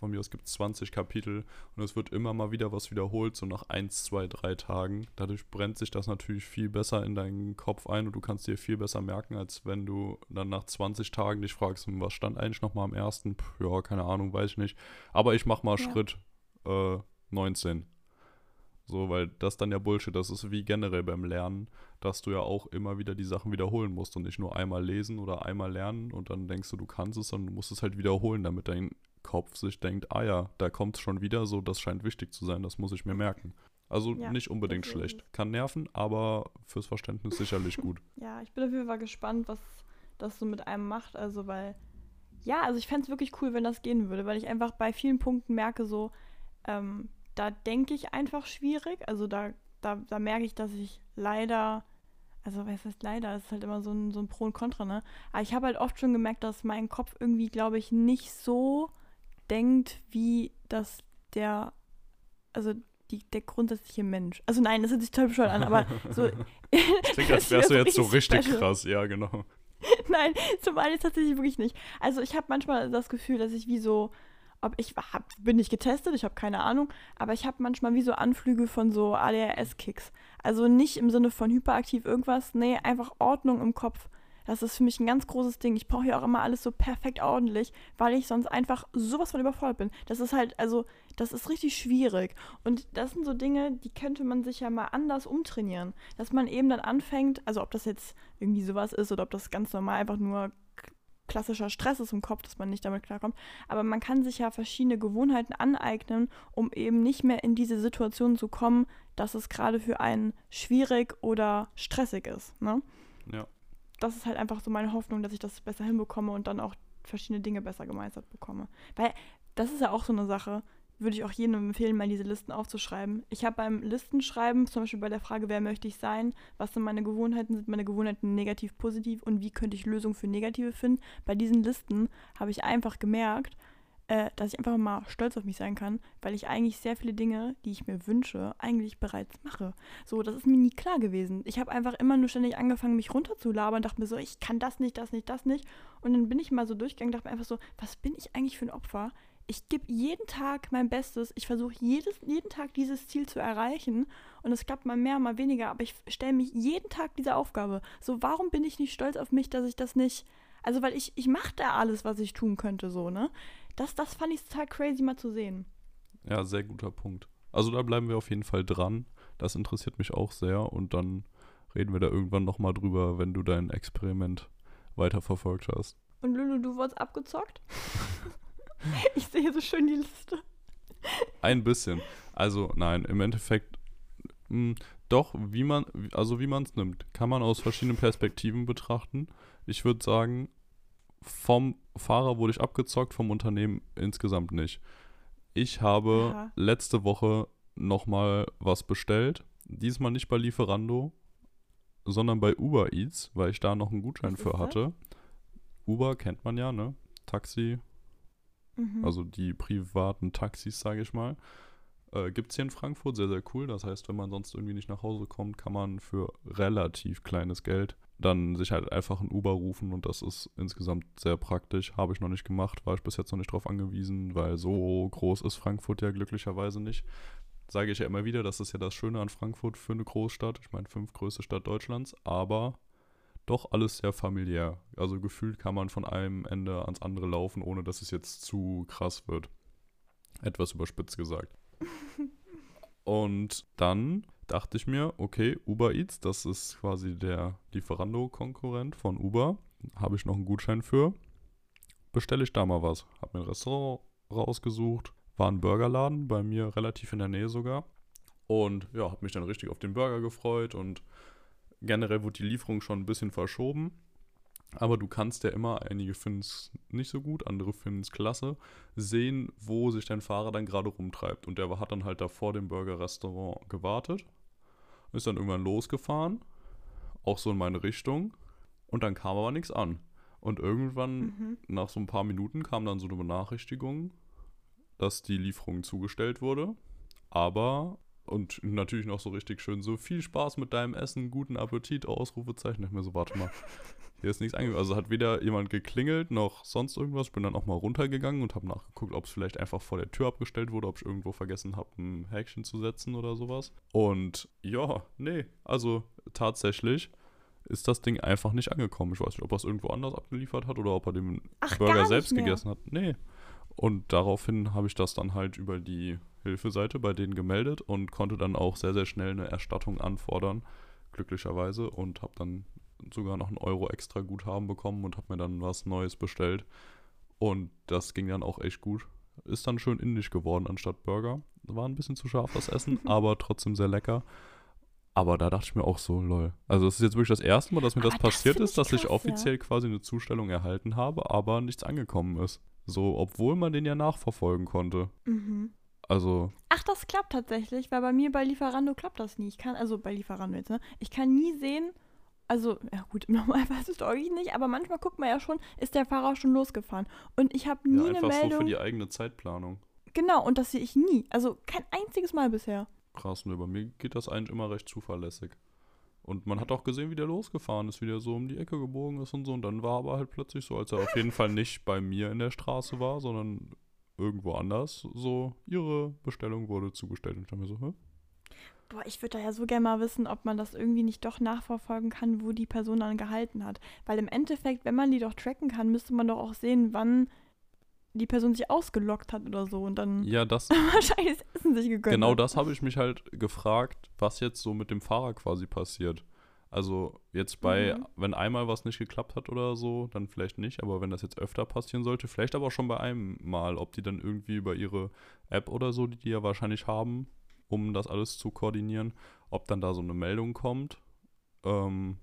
von mir aus gibt es 20 Kapitel und es wird immer mal wieder was wiederholt, so nach 1, 2, 3 Tagen. Dadurch brennt sich das natürlich viel besser in deinen Kopf ein und du kannst dir viel besser merken, als wenn du dann nach 20 Tagen dich fragst, hm, was stand eigentlich nochmal am ersten? Puh, ja, keine Ahnung, weiß ich nicht. Aber ich mach mal ja. Schritt äh, 19. So, weil das dann ja Bullshit, das ist wie generell beim Lernen, dass du ja auch immer wieder die Sachen wiederholen musst und nicht nur einmal lesen oder einmal lernen und dann denkst du, du kannst es, sondern du musst es halt wiederholen, damit dein Kopf sich denkt, ah ja, da kommt es schon wieder, so das scheint wichtig zu sein, das muss ich mir merken. Also ja, nicht unbedingt schlecht. Kann nerven, aber fürs Verständnis sicherlich gut. Ja, ich bin auf jeden Fall gespannt, was das so mit einem macht. Also, weil, ja, also ich fände es wirklich cool, wenn das gehen würde, weil ich einfach bei vielen Punkten merke, so, ähm, da denke ich einfach schwierig. Also da, da, da merke ich, dass ich leider, also was heißt leider, es ist halt immer so ein, so ein Pro und Contra, ne? Aber ich habe halt oft schon gemerkt, dass mein Kopf irgendwie, glaube ich, nicht so denkt, wie das der, also die, der grundsätzliche Mensch. Also nein, das hört sich toll bescheuert an, aber so. Klingt, als wärst du jetzt so richtig special. krass, ja, genau. nein, zum einen ist tatsächlich wirklich nicht. Also ich habe manchmal das Gefühl, dass ich wie so ob ich hab, bin nicht getestet, ich habe keine Ahnung, aber ich habe manchmal wie so Anflüge von so ADHS-Kicks. Also nicht im Sinne von hyperaktiv irgendwas, nee, einfach Ordnung im Kopf. Das ist für mich ein ganz großes Ding. Ich brauche ja auch immer alles so perfekt ordentlich, weil ich sonst einfach sowas von überfordert bin. Das ist halt, also, das ist richtig schwierig. Und das sind so Dinge, die könnte man sich ja mal anders umtrainieren. Dass man eben dann anfängt, also ob das jetzt irgendwie sowas ist oder ob das ganz normal einfach nur klassischer Stress ist im Kopf, dass man nicht damit klarkommt. Aber man kann sich ja verschiedene Gewohnheiten aneignen, um eben nicht mehr in diese Situation zu kommen, dass es gerade für einen schwierig oder stressig ist. Ne? Ja. Das ist halt einfach so meine Hoffnung, dass ich das besser hinbekomme und dann auch verschiedene Dinge besser gemeistert bekomme. Weil das ist ja auch so eine Sache würde ich auch jedem empfehlen, mal diese Listen aufzuschreiben. Ich habe beim Listenschreiben, zum Beispiel bei der Frage, wer möchte ich sein, was sind meine Gewohnheiten, sind meine Gewohnheiten negativ, positiv und wie könnte ich Lösungen für negative finden, bei diesen Listen habe ich einfach gemerkt, äh, dass ich einfach mal stolz auf mich sein kann, weil ich eigentlich sehr viele Dinge, die ich mir wünsche, eigentlich bereits mache. So, das ist mir nie klar gewesen. Ich habe einfach immer nur ständig angefangen, mich runterzulabern, dachte mir so, ich kann das nicht, das nicht, das nicht. Und dann bin ich mal so durchgegangen, dachte mir einfach so, was bin ich eigentlich für ein Opfer? ich gebe jeden Tag mein Bestes. Ich versuche jeden Tag dieses Ziel zu erreichen. Und es klappt mal mehr, mal weniger. Aber ich stelle mich jeden Tag dieser Aufgabe. So, warum bin ich nicht stolz auf mich, dass ich das nicht. Also, weil ich, ich mache da alles, was ich tun könnte, so, ne? Das, das fand ich total crazy mal zu sehen. Ja, sehr guter Punkt. Also, da bleiben wir auf jeden Fall dran. Das interessiert mich auch sehr. Und dann reden wir da irgendwann nochmal drüber, wenn du dein Experiment weiterverfolgt hast. Und Lulu, du wurdest abgezockt? Ich sehe so schön die Liste. Ein bisschen. Also nein, im Endeffekt mh, hm, doch, wie man, also wie man es nimmt, kann man aus verschiedenen Perspektiven betrachten. Ich würde sagen, vom Fahrer wurde ich abgezockt, vom Unternehmen insgesamt nicht. Ich habe Aha. letzte Woche nochmal was bestellt. Diesmal nicht bei Lieferando, sondern bei Uber Eats, weil ich da noch einen Gutschein für hatte. Uber kennt man ja, ne? Taxi, Mhm. Also die privaten Taxis, sage ich mal. Äh, Gibt es hier in Frankfurt, sehr, sehr cool. Das heißt, wenn man sonst irgendwie nicht nach Hause kommt, kann man für relativ kleines Geld dann sich halt einfach ein Uber rufen und das ist insgesamt sehr praktisch. Habe ich noch nicht gemacht, war ich bis jetzt noch nicht drauf angewiesen, weil so groß ist Frankfurt ja glücklicherweise nicht. Sage ich ja immer wieder, das ist ja das Schöne an Frankfurt für eine Großstadt. Ich meine, fünf größte Stadt Deutschlands, aber doch alles sehr familiär. Also gefühlt kann man von einem Ende ans andere laufen, ohne dass es jetzt zu krass wird. Etwas überspitzt gesagt. Und dann dachte ich mir, okay, Uber Eats, das ist quasi der Lieferando-Konkurrent von Uber. Habe ich noch einen Gutschein für. Bestelle ich da mal was. Habe mir ein Restaurant rausgesucht. War ein Burgerladen, bei mir relativ in der Nähe sogar. Und ja, habe mich dann richtig auf den Burger gefreut und generell wurde die Lieferung schon ein bisschen verschoben. Aber du kannst ja immer, einige finden es nicht so gut, andere finden es klasse, sehen, wo sich dein Fahrer dann gerade rumtreibt. Und der hat dann halt da vor dem Burger-Restaurant gewartet, ist dann irgendwann losgefahren, auch so in meine Richtung. Und dann kam aber nichts an. Und irgendwann, mhm. nach so ein paar Minuten, kam dann so eine Benachrichtigung, dass die Lieferung zugestellt wurde. Aber Und natürlich noch so richtig schön so viel Spaß mit deinem Essen, guten Appetit, Ausrufezeichen. Ich mir so, warte mal, hier ist nichts angekommen. Also hat weder jemand geklingelt noch sonst irgendwas. Ich bin dann auch mal runtergegangen und habe nachgeguckt, ob es vielleicht einfach vor der Tür abgestellt wurde, ob ich irgendwo vergessen habe, ein Häkchen zu setzen oder sowas. Und ja, nee, also tatsächlich ist das Ding einfach nicht angekommen. Ich weiß nicht, ob er es irgendwo anders abgeliefert hat oder ob er den Ach, Burger selbst mehr. gegessen hat. Nee. Und daraufhin habe ich das dann halt über die Hilfeseite bei denen gemeldet und konnte dann auch sehr, sehr schnell eine Erstattung anfordern, glücklicherweise. Und habe dann sogar noch einen Euro extra Guthaben bekommen und habe mir dann was Neues bestellt. Und das ging dann auch echt gut. Ist dann schön indisch geworden anstatt Burger. War ein bisschen zu scharf das Essen, aber trotzdem sehr lecker. Aber da dachte ich mir auch so, lol. Also es ist jetzt wirklich das erste Mal, dass mir das Aber das passiert find ist, ich dass ich krass, ja. offiziell quasi eine Zustellung erhalten habe, aber nichts angekommen ist. So, obwohl man den ja nachverfolgen konnte. Mhm. Also, Ach, das klappt tatsächlich, weil bei mir bei Lieferando klappt das nie. Ich kann, also bei Lieferando jetzt, ne? Ich kann nie sehen, also, ja gut, im Normalfall ist es eigentlich nicht, aber manchmal guckt man ja schon, ist der Fahrer schon losgefahren. Und ich habe nie ja, eine einfach so Meldung. für die eigene Zeitplanung. genau, und das sehe ich nie. Also kein einziges Mal bisher. Krass, ne, bei mir geht das eigentlich immer recht zuverlässig. Und man hat auch gesehen, wie der losgefahren ist, wie der so um die Ecke gebogen ist und so. Und dann war aber halt plötzlich so, als er auf jeden Fall nicht bei mir in der Straße war, sondern irgendwo anders, so, ihre Bestellung wurde zugestellt. Und ich dachte mir so, hä? Boah, ich würde da ja so gerne mal wissen, ob man das irgendwie nicht doch nachverfolgen kann, wo die Person dann gehalten hat. Weil im Endeffekt, wenn man die doch tracken kann, müsste man doch auch sehen, wann die Person sich ausgelockt hat oder so und dann Ja, das, wahrscheinlich das Essen sich gegönnt genau hat. das habe ich mich halt gefragt, was jetzt so mit dem Fahrer quasi passiert. Also jetzt bei, Mhm. wenn einmal was nicht geklappt hat oder so, dann vielleicht nicht, aber wenn das jetzt öfter passieren sollte, vielleicht aber auch schon bei einem Mal, ob die dann irgendwie über ihre App oder so, die die ja wahrscheinlich haben, um das alles zu koordinieren, ob dann da so eine Meldung kommt, ähm,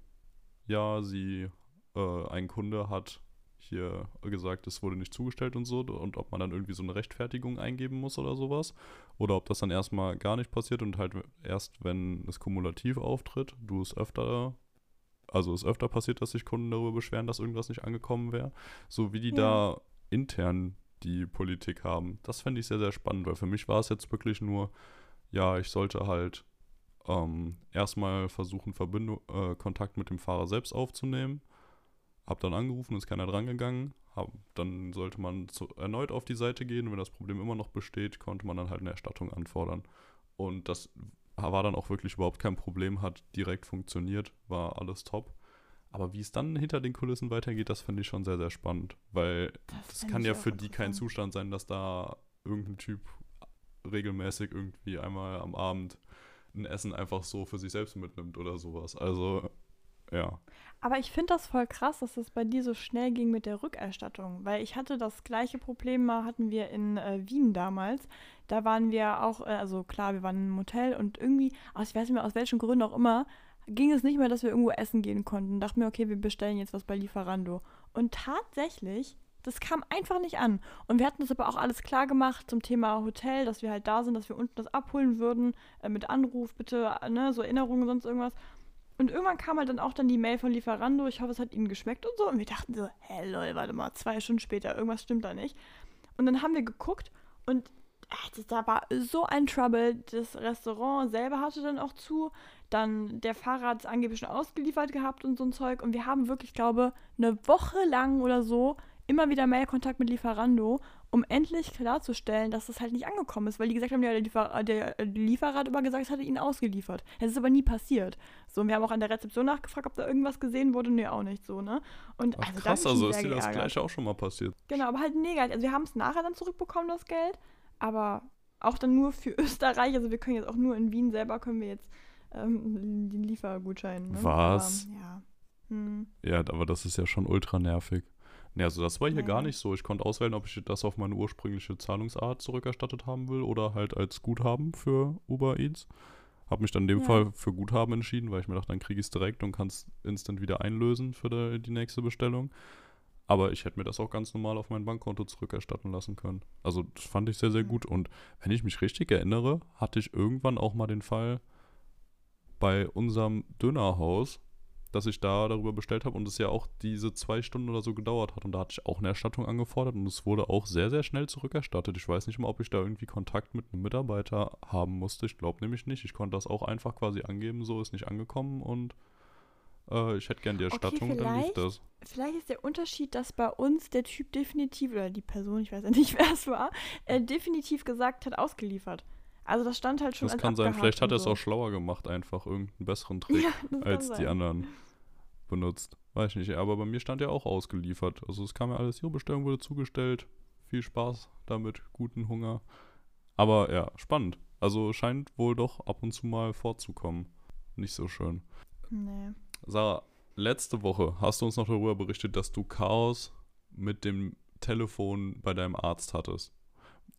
ja, sie, äh, ein Kunde hat hier gesagt, es wurde nicht zugestellt und so, und ob man dann irgendwie so eine Rechtfertigung eingeben muss oder sowas. Oder ob das dann erstmal gar nicht passiert und halt erst, wenn es kumulativ auftritt, du es öfter, also es öfter passiert, dass sich Kunden darüber beschweren, dass irgendwas nicht angekommen wäre. So wie die Ja. da intern die Politik haben. Das fände ich sehr, sehr spannend, weil für mich war es jetzt wirklich nur, ja, ich sollte halt ähm, erstmal versuchen, Verbindung, äh, Kontakt mit dem Fahrer selbst aufzunehmen. Hab dann angerufen, ist keiner drangegangen. Hab, dann sollte man zu, erneut auf die Seite gehen. Wenn das Problem immer noch besteht, konnte man dann halt eine Erstattung anfordern. Und das war dann auch wirklich überhaupt kein Problem, hat direkt funktioniert, war alles top. Aber wie es dann hinter den Kulissen weitergeht, das finde ich schon sehr, sehr spannend. Weil das fänd kann ja für die kein. Zustand sein, dass da irgendein Typ regelmäßig irgendwie einmal am Abend ein Essen einfach so für sich selbst mitnimmt oder sowas. Also, ja. Aber ich finde das voll krass, dass es bei dir so schnell ging mit der Rückerstattung, weil ich hatte das gleiche Problem mal, hatten wir in äh, Wien damals. Da waren wir auch, äh, also klar, wir waren im Hotel und irgendwie, aus, ich weiß nicht mehr aus welchen Gründen auch immer, ging es nicht mehr, dass wir irgendwo essen gehen konnten. Dachten mir, okay, wir bestellen jetzt was bei Lieferando. Und tatsächlich, das kam einfach nicht an. Und wir hatten das aber auch alles klar gemacht zum Thema Hotel, dass wir halt da sind, dass wir unten das abholen würden, äh, mit Anruf, bitte, ne, so Erinnerungen, sonst irgendwas. Und irgendwann kam halt dann auch dann die Mail von Lieferando, ich hoffe, es hat ihnen geschmeckt und so. Und wir dachten so, hä, lol, warte mal, zwei Stunden später, irgendwas stimmt da nicht. Und dann haben wir geguckt und äh, das- da war so ein Trouble. Das Restaurant selber hatte dann auch zu. Dann der Fahrer hat es angeblich schon ausgeliefert gehabt und so ein Zeug. Und wir haben wirklich, glaube eine Woche lang oder so immer wieder Mailkontakt mit Lieferando, um endlich klarzustellen, dass das halt nicht angekommen ist. Weil die gesagt haben, ja, der, Liefer der Lieferer hat immer gesagt, es hatte ihnen ausgeliefert. Es ist aber nie passiert. So, und wir haben auch an der Rezeption nachgefragt, ob da irgendwas gesehen wurde. Nee, auch nicht so, ne? Und Ach, also, krass, also ist dir das gleiche auch schon mal passiert. Genau, aber halt negativ. Also wir haben es nachher dann zurückbekommen, das Geld. Aber auch dann nur für Österreich. Also wir können jetzt auch nur in Wien selber können wir jetzt ähm, den Liefergutschein. Ne? Was? Aber, ja. Hm. Ja, aber das ist ja schon ultra nervig. Ne, also das war hier Ja. gar nicht so. Ich konnte auswählen, ob ich das auf meine ursprüngliche Zahlungsart zurückerstattet haben will oder halt als Guthaben für Uber Eats. Habe mich dann in dem Ja. Fall für Guthaben entschieden, weil ich mir dachte, dann kriege ich es direkt und kann es instant wieder einlösen für die, die nächste Bestellung. Aber ich hätte mir das auch ganz normal auf mein Bankkonto zurückerstatten lassen können. Also das fand ich sehr, sehr Mhm. gut. Und wenn ich mich richtig erinnere, hatte ich irgendwann auch mal den Fall bei unserem Dönerhaus, dass ich da darüber bestellt habe und es ja auch diese zwei Stunden oder so gedauert hat. Und da hatte ich auch eine Erstattung angefordert und es wurde auch sehr, sehr schnell zurückerstattet. Ich weiß nicht mal, ob ich da irgendwie Kontakt mit einem Mitarbeiter haben musste. Ich glaube nämlich nicht. Ich konnte das auch einfach quasi angeben, so ist nicht angekommen und äh, ich hätte gern die Erstattung, okay, dann lief das. Vielleicht ist der Unterschied, dass bei uns der Typ definitiv, oder die Person, ich weiß ja nicht, wer es war, äh, definitiv gesagt hat, ausgeliefert. Also das stand halt schon Das kann sein, vielleicht hat er es auch schlauer gemacht, einfach irgendeinen besseren Trick ja, als die anderen benutzt. Weiß ich nicht, aber bei mir stand ja auch ausgeliefert. Also es kam ja alles, Ihre Bestellung wurde zugestellt. Viel Spaß damit, guten Hunger. Aber ja, spannend. Also scheint wohl doch ab und zu mal vorzukommen. Nicht so schön. Nee. Sarah, letzte Woche hast du uns noch darüber berichtet, dass du Chaos mit dem Telefon bei deinem Arzt hattest.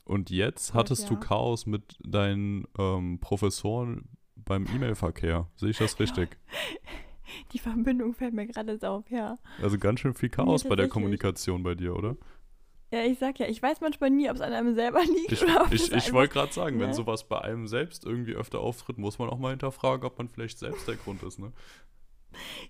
Und jetzt hattest ja. du Chaos mit deinen ähm, Professoren beim E-Mail-Verkehr. Sehe ich das richtig? Die Verbindung fällt mir gerade auf, ja. Also ganz schön viel Chaos ja, bei der Kommunikation bei dir, oder? Ja, ich sag ja, ich weiß manchmal nie, ob es an einem selber liegt ich, oder ob Ich, ich wollte gerade sagen, ne? wenn sowas bei einem selbst irgendwie öfter auftritt, muss man auch mal hinterfragen, ob man vielleicht selbst der Grund ist, ne?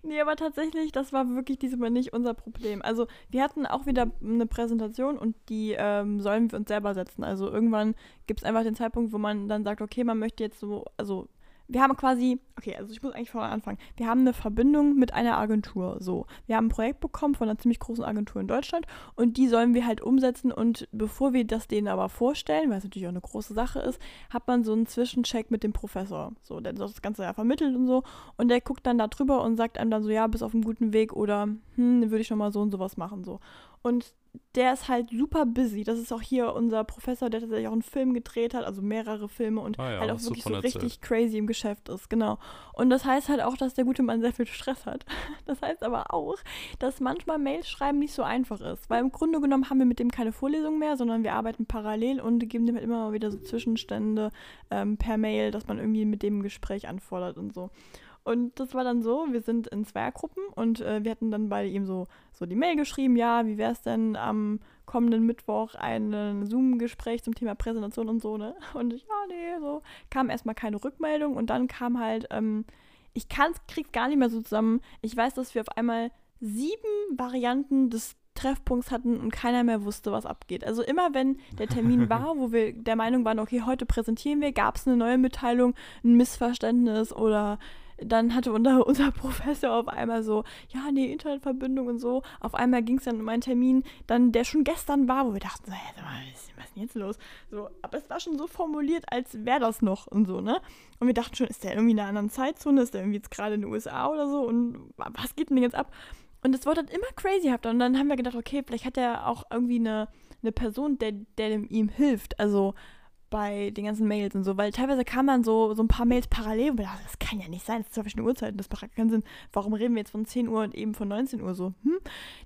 Nee, aber tatsächlich, das war wirklich diesmal nicht unser Problem. Also wir hatten auch wieder eine Präsentation und die ähm, sollen wir uns selber setzen. Also irgendwann gibt es einfach den Zeitpunkt, wo man dann sagt, okay, man möchte jetzt so, also wir haben quasi, okay, also ich muss eigentlich vorher anfangen. Wir haben eine Verbindung mit einer Agentur. So, wir haben ein Projekt bekommen von einer ziemlich großen Agentur in Deutschland und die sollen wir halt umsetzen. Und bevor wir das denen aber vorstellen, weil es natürlich auch eine große Sache ist, hat man so einen Zwischencheck mit dem Professor. So, der das Ganze ja vermittelt und so. Und der guckt dann da drüber und sagt einem dann so, ja, bist auf einem guten Weg oder hm, würde ich nochmal so und sowas machen. So. Und der ist halt super busy. Das ist auch hier unser Professor, der tatsächlich auch einen Film gedreht hat, also mehrere Filme und ah ja, halt auch wirklich so erzählt. richtig crazy im Geschäft ist, genau. Und das heißt halt auch, dass der gute Mann sehr viel Stress hat. Das heißt aber auch, dass manchmal Mails schreiben nicht so einfach ist, weil im Grunde genommen haben wir mit dem keine Vorlesung mehr, sondern wir arbeiten parallel und geben dem halt immer mal wieder so Zwischenstände ähm, per Mail, dass man irgendwie mit dem Gespräch anfordert und so. Und das war dann so, wir sind in Zweiergruppen und äh, wir hatten dann bei ihm so, so die Mail geschrieben, ja, wie wäre es denn am kommenden Mittwoch ein Zoom-Gespräch zum Thema Präsentation und so, ne? Und ich, ja, nee, so, kam erstmal keine Rückmeldung und dann kam halt, ähm, ich kann's, krieg's gar nicht mehr so zusammen. Ich weiß, dass wir auf einmal sieben Varianten des Treffpunkts hatten und keiner mehr wusste, was abgeht. Also immer wenn der Termin war, wo wir der Meinung waren, okay, heute präsentieren wir, gab es eine neue Mitteilung, ein Missverständnis oder dann hatte unser, unser Professor auf einmal so, ja, nee, Internetverbindung und so. Auf einmal ging es dann um einen Termin, dann, der schon gestern war, wo wir dachten, so, hey, was ist denn jetzt los? So, aber es war schon so formuliert, als wäre das noch und so, ne? Und wir dachten schon, ist der irgendwie in einer anderen Zeitzone? Ist der irgendwie jetzt gerade in den USA oder so? Und was geht denn jetzt ab? Und es wurde dann immer crazyhafter. Und dann haben wir gedacht, okay, vielleicht hat er auch irgendwie eine, eine Person, der, der ihm hilft. Also bei den ganzen Mails und so, weil teilweise kam dann so, so ein paar Mails parallel und wir dachten, das kann ja nicht sein, das ist zwar verschiedene Uhrzeiten, das macht keinen Sinn. Warum reden wir jetzt von 10 Uhr und eben von 19 Uhr so? Hm?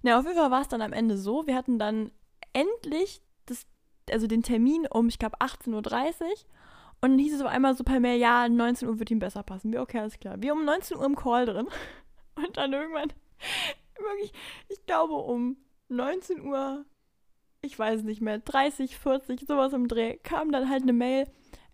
Na, auf jeden Fall war es dann am Ende so, wir hatten dann endlich das, also den Termin um, ich glaube, 18.30 Uhr und dann hieß es auf einmal so per Mail, ja, 19 Uhr wird ihm besser passen. Wir, okay, alles klar. Wir um 19 Uhr im Call drin und dann irgendwann, wirklich, ich glaube um 19 Uhr ich weiß nicht mehr, 30, 40, sowas im Dreh, kam dann halt eine Mail,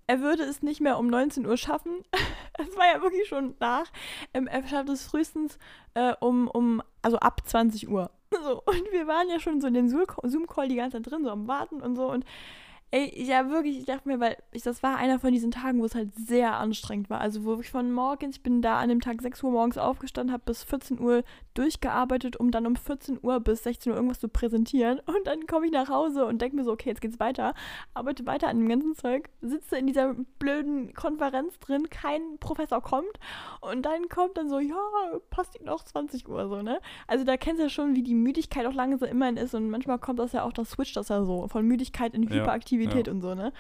er würde es nicht mehr um 19 Uhr schaffen. Es war ja wirklich schon nach. Ähm, er schafft es frühestens äh, um, um, also ab 20 Uhr. So, und wir waren ja schon so in den Zoom-Call die ganze Zeit drin, so am Warten und so. Und Ey, ja, wirklich, ich dachte mir, weil ich, das war einer von diesen Tagen, wo es halt sehr anstrengend war. Also, wo ich von morgens, ich bin da an dem Tag 6 Uhr morgens aufgestanden, habe bis 14 Uhr durchgearbeitet, um dann um 14 Uhr bis 16 Uhr irgendwas zu präsentieren. Und dann komme ich nach Hause und denke mir so, okay, jetzt geht's weiter. Arbeite weiter an dem ganzen Zeug, sitze in dieser blöden Konferenz drin, kein Professor kommt. Und dann kommt dann so, ja, passt Ihnen auch 20 Uhr so, ne? Also, da kennst du ja schon, wie die Müdigkeit auch langsam immerhin ist. Und manchmal kommt das ja auch, das switcht das ja so von Müdigkeit in Hyperaktivität. Ja. Ja. und so, ne?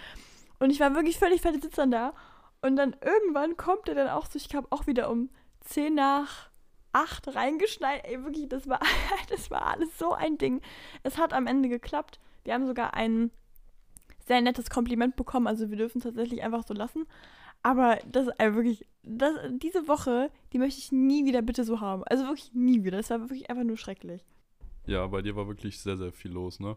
Und ich war wirklich völlig fertig sitzt dann da. Und dann irgendwann kommt er dann auch so, ich glaube auch wieder um 10 nach 8 reingeschneit. Ey, wirklich, das war, das war alles so ein Ding. Es hat am Ende geklappt. Wir haben sogar ein sehr nettes Kompliment bekommen. Also wir dürfen es tatsächlich einfach so lassen. Aber das also wirklich, das, diese Woche, die möchte ich nie wieder bitte so haben. Also wirklich nie wieder. Das war wirklich einfach nur schrecklich. Ja, bei dir war wirklich sehr, sehr viel los, ne?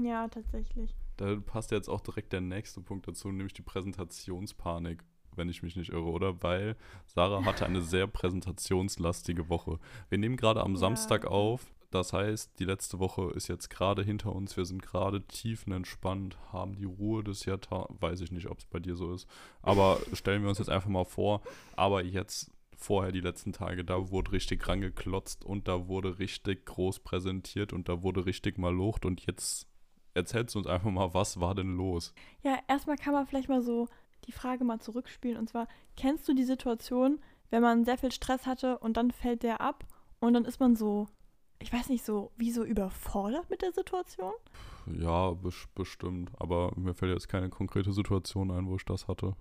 Ja, tatsächlich. Da passt jetzt auch direkt der nächste Punkt dazu, nämlich die Präsentationspanik. Wenn ich mich nicht irre, oder? Weil Sarah hatte eine sehr präsentationslastige Woche. Wir nehmen gerade am Ja. Samstag auf. Das heißt, die letzte Woche ist jetzt gerade hinter uns. Wir sind gerade tiefenentspannt, haben die Ruhe des Jahrtausends. Weiß ich nicht, ob es bei dir so ist. Aber stellen wir uns jetzt einfach mal vor. Aber jetzt vorher die letzten Tage, da wurde richtig rangeklotzt und da wurde richtig groß präsentiert und da wurde richtig mal locht. Und jetzt erzählst du uns einfach mal, was war denn los? Ja, erstmal kann man vielleicht mal so die Frage mal zurückspielen. Und zwar, kennst du die Situation, wenn man sehr viel Stress hatte und dann fällt der ab und dann ist man so, ich weiß nicht, so wie so überfordert mit der Situation? Ja, bes bestimmt. Aber mir fällt jetzt keine konkrete Situation ein, wo ich das hatte.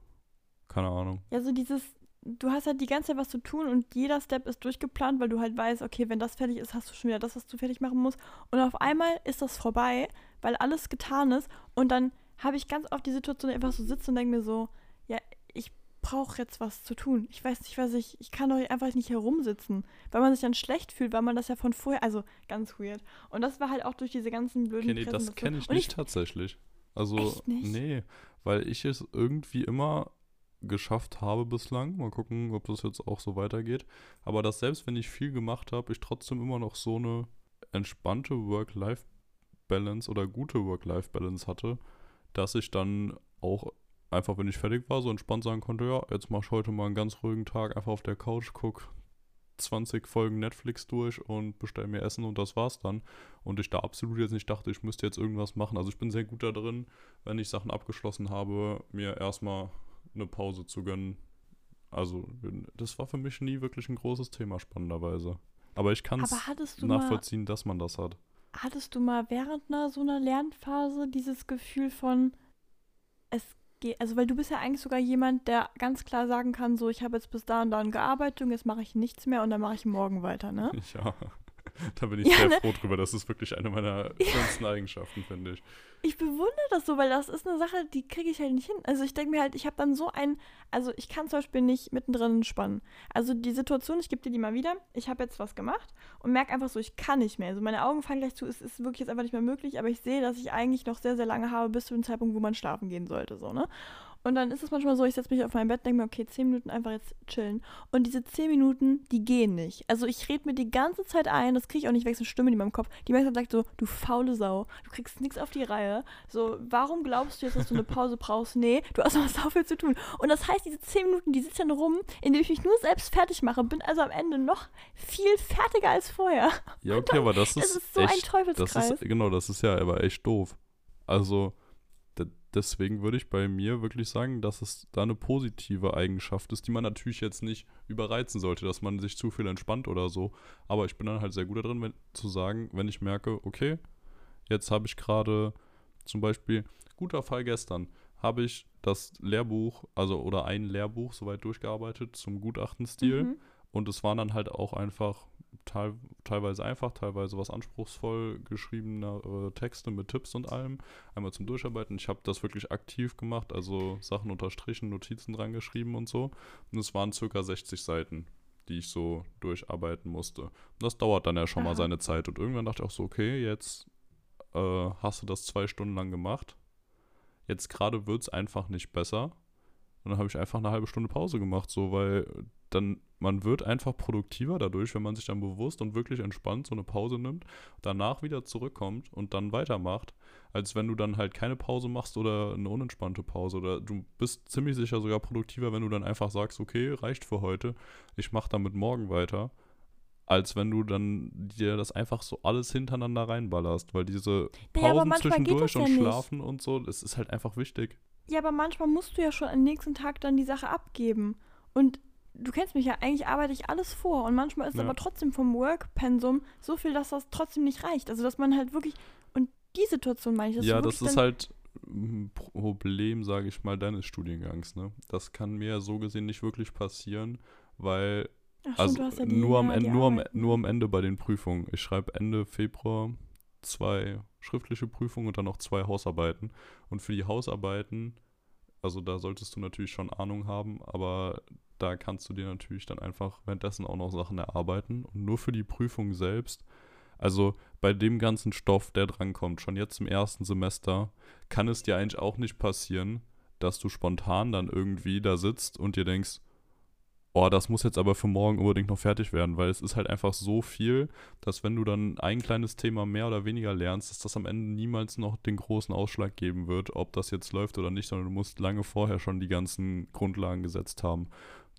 Keine Ahnung. Ja, so dieses, du hast halt die ganze Zeit was zu tun und jeder Step ist durchgeplant, weil du halt weißt, okay, wenn das fertig ist, hast du schon wieder das, was du fertig machen musst. Und auf einmal ist das vorbei, weil alles getan ist. Und dann habe ich ganz oft die Situation, einfach so sitze und denke mir so, ja, ich brauche jetzt was zu tun. Ich weiß nicht, was ich, ich kann doch einfach nicht herumsitzen, weil man sich dann schlecht fühlt, weil man das ja von vorher, also ganz weird. Und das war halt auch durch diese ganzen blöden Okay, nee, das kenne ich Und nicht tatsächlich. Also, nee, weil ich es irgendwie immer geschafft habe bislang. Mal gucken, ob das jetzt auch so weitergeht. Aber dass selbst wenn ich viel gemacht habe, ich trotzdem immer noch so eine entspannte Work-Life-Balance oder gute Work-Life-Balance hatte, dass ich dann auch einfach, wenn ich fertig war, so entspannt sagen konnte, ja, jetzt mach ich heute mal einen ganz ruhigen Tag, einfach auf der Couch, guck 20 Folgen Netflix durch und bestell mir Essen und das war's dann. Und ich da absolut jetzt nicht dachte, ich müsste jetzt irgendwas machen. Also ich bin sehr gut da drin, wenn ich Sachen abgeschlossen habe, mir erstmal eine Pause zu gönnen. Also das war für mich nie wirklich ein großes Thema, spannenderweise. Aber ich kann es nachvollziehen, dass man das hat. Hattest du mal während einer so einer Lernphase dieses Gefühl von es geht, also weil du bist ja eigentlich sogar jemand, der ganz klar sagen kann, so ich habe jetzt bis da und dann gearbeitet und jetzt mache ich nichts mehr und dann mache ich morgen weiter, ne? Ja, da bin ich Ja, sehr ne? froh drüber. Das ist wirklich eine meiner schönsten Eigenschaften, finde ich. Ich bewundere das so, weil das ist eine Sache, die kriege ich halt nicht hin. Also ich denke mir halt, ich habe dann so ein, also ich kann zum Beispiel nicht mittendrin entspannen. Also die Situation, ich gebe dir die mal wieder, ich habe jetzt was gemacht und merke einfach so, ich kann nicht mehr. Also meine Augen fallen gleich zu, es ist wirklich jetzt einfach nicht mehr möglich, aber ich sehe, dass ich eigentlich noch sehr, sehr lange habe, bis zu dem Zeitpunkt, wo man schlafen gehen sollte, so, ne? Und dann ist es manchmal so, ich setze mich auf mein Bett, denke mir, okay, zehn Minuten einfach jetzt chillen. Und diese zehn Minuten, die gehen nicht. Also ich rede mir die ganze Zeit ein, das kriege ich auch nicht weg, so eine Stimme in meinem Kopf, die mir sagt so, du faule Sau, du kriegst nichts auf die Reihe. So, warum glaubst du jetzt, dass du eine Pause brauchst? Nee, du hast noch so viel zu tun. Und das heißt, diese zehn Minuten, die sitzen rum, indem ich mich nur selbst fertig mache, bin also am Ende noch viel fertiger als vorher. Ja, okay, aber das ist, Es ist so ein echt, das Teufelskreis. ist, genau, das ist ja aber echt doof. Also, deswegen würde ich bei mir wirklich sagen, dass es da eine positive Eigenschaft ist, die man natürlich jetzt nicht überreizen sollte, dass man sich zu viel entspannt oder so. Aber ich bin dann halt sehr gut darin, wenn, zu sagen, wenn ich merke, okay, jetzt habe ich gerade zum Beispiel, guter Fall gestern, habe ich das Lehrbuch, also oder ein Lehrbuch soweit durchgearbeitet zum Gutachtenstil. Mhm. Und es waren dann halt auch einfach teil, teilweise einfach, teilweise was anspruchsvoll geschriebene äh, Texte mit Tipps und allem. Einmal zum Durcharbeiten. Ich habe das wirklich aktiv gemacht, also Sachen unterstrichen, Notizen dran geschrieben und so. Und es waren circa 60 Seiten, die ich so durcharbeiten musste. Und das dauert dann ja schon mal Aha. seine Zeit. Und irgendwann dachte ich auch so, okay, jetzt äh, hast du das zwei Stunden lang gemacht. Jetzt gerade wird es einfach nicht besser. Und dann habe ich einfach eine halbe Stunde Pause gemacht, so, weil dann, man wird einfach produktiver dadurch, wenn man sich dann bewusst und wirklich entspannt so eine Pause nimmt, danach wieder zurückkommt und dann weitermacht, als wenn du dann halt keine Pause machst oder eine unentspannte Pause. Oder du bist ziemlich sicher sogar produktiver, wenn du dann einfach sagst, okay, reicht für heute, ich mache damit morgen weiter, als wenn du dann dir das einfach so alles hintereinander reinballerst, weil diese Pausen das zwischendurch ja und nicht. Schlafen und so, das ist halt einfach wichtig. Ja, aber manchmal musst du ja schon am nächsten Tag dann die Sache abgeben. Und du kennst mich ja, eigentlich arbeite ich alles vor. Und manchmal ist Ja. aber trotzdem vom Work-Pensum so viel, dass das trotzdem nicht reicht. Also, dass man halt wirklich. Und die Situation meine ich. dass ja, das ist halt ein Problem, sage ich mal, deines Studiengangs. Ne? Das kann mir so gesehen nicht wirklich passieren, weil Ach, stimmt, also du hast ja nur, am Ende, nur, am, nur am Ende bei den Prüfungen. Ich schreibe Ende Februar zwei schriftliche Prüfungen und dann noch zwei Hausarbeiten. Und für die Hausarbeiten, also da solltest du natürlich schon Ahnung haben, aber da kannst du dir natürlich dann einfach währenddessen auch noch Sachen erarbeiten. Und nur für die Prüfung selbst, also bei dem ganzen Stoff, der drankommt, schon jetzt im ersten Semester, kann es dir eigentlich auch nicht passieren, dass du spontan dann irgendwie da sitzt und dir denkst, oh, das muss jetzt aber für morgen unbedingt noch fertig werden, weil es ist halt einfach so viel, dass wenn du dann ein kleines Thema mehr oder weniger lernst, dass das am Ende niemals noch den großen Ausschlag geben wird, ob das jetzt läuft oder nicht, sondern du musst lange vorher schon die ganzen Grundlagen gesetzt haben.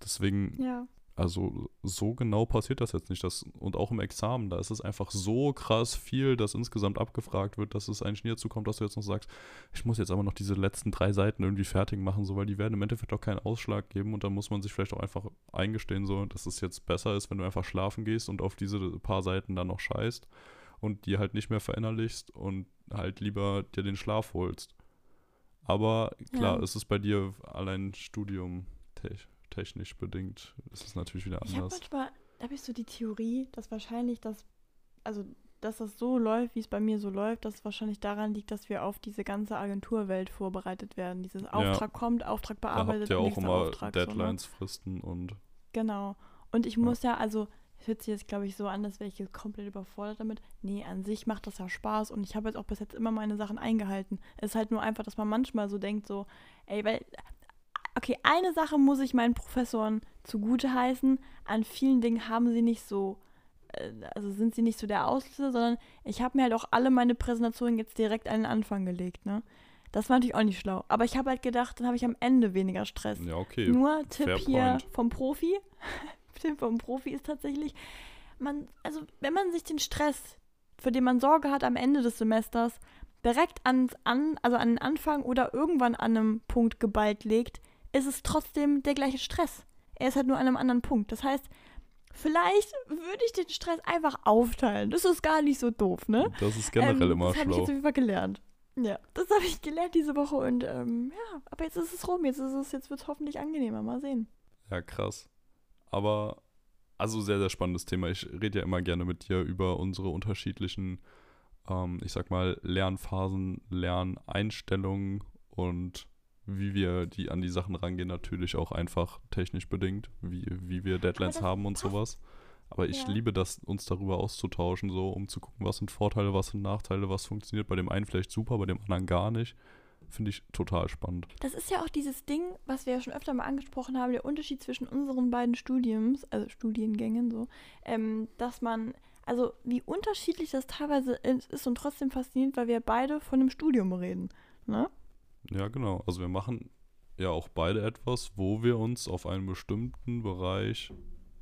Deswegen Ja. also so genau passiert das jetzt nicht. Das, und auch im Examen, da ist es einfach so krass viel, dass insgesamt abgefragt wird, dass es eigentlich nie dazu kommt, dass du jetzt noch sagst, ich muss jetzt aber noch diese letzten drei Seiten irgendwie fertig machen, so, weil die werden im Endeffekt auch keinen Ausschlag geben und dann muss man sich vielleicht auch einfach eingestehen, so, dass es jetzt besser ist, wenn du einfach schlafen gehst und auf diese paar Seiten dann noch scheißt und die halt nicht mehr verinnerlichst und halt lieber dir den Schlaf holst. Aber klar, Ja. es ist bei dir allein Studium technisch bedingt. Es ist natürlich wieder Ich habe anders. manchmal, habe ich so die Theorie, dass wahrscheinlich das, also dass das so läuft, wie es bei mir so läuft, dass es wahrscheinlich daran liegt, dass wir auf diese ganze Agenturwelt vorbereitet werden. Dieses Auftrag kommt, Auftrag Da bearbeitet, habt ihr auch immer Auftrag. so, ne? Deadlines, Fristen und Genau. Und ich Ja. muss ja, also, es hört sich jetzt, glaube ich, so an, als wäre ich jetzt komplett überfordert damit. Nee, an sich macht das ja Spaß und ich habe jetzt auch bis jetzt immer meine Sachen eingehalten. Es ist halt nur einfach, dass man manchmal so denkt, so, ey, weil, okay, eine Sache muss ich meinen Professoren zugute heißen. An vielen Dingen haben sie nicht so, äh, also sind sie nicht so der Auslöser, sondern ich habe mir halt auch alle meine Präsentationen jetzt direkt an den Anfang gelegt, ne? Das war natürlich auch nicht schlau. Aber ich habe halt gedacht, dann habe ich am Ende weniger Stress. ja, okay. Nur Tipp fair hier point. vom Profi. Tipp vom Profi ist tatsächlich, man, also wenn man sich den Stress, für den man Sorge hat am Ende des Semesters, direkt ans, an, also an den Anfang oder irgendwann an einem Punkt geballt legt, ist es trotzdem der gleiche Stress. Er ist halt nur an einem anderen Punkt. Das heißt, vielleicht würde ich den Stress einfach aufteilen. Das ist gar nicht so doof, ne? Das ist generell ähm, immer Das habe ich schlau. jetzt auf jeden Fall gelernt. Ja, das habe ich gelernt diese Woche und ähm, ja, aber jetzt ist es rum, jetzt ist es, jetzt wird es hoffentlich angenehmer. Mal sehen. Ja, krass. Aber, also sehr, sehr spannendes Thema. Ich rede ja immer gerne mit dir über unsere unterschiedlichen, ähm, ich sag mal, Lernphasen, Lerneinstellungen und wie wir die an die Sachen rangehen, natürlich auch einfach technisch bedingt, wie, wie wir Deadlines haben und sowas. Aber ich Ja. liebe das, uns darüber auszutauschen, so um zu gucken, was sind Vorteile, was sind Nachteile, was funktioniert bei dem einen vielleicht super, bei dem anderen gar nicht. Finde ich total spannend. Das ist ja auch dieses Ding, was wir ja schon öfter mal angesprochen haben, der Unterschied zwischen unseren beiden Studiums, also Studiengängen so, ähm, dass man, also wie unterschiedlich das teilweise ist und trotzdem faszinierend, weil wir beide von dem Studium reden. Ne? Ja, genau. Also wir machen ja auch beide etwas, wo wir uns auf einen bestimmten Bereich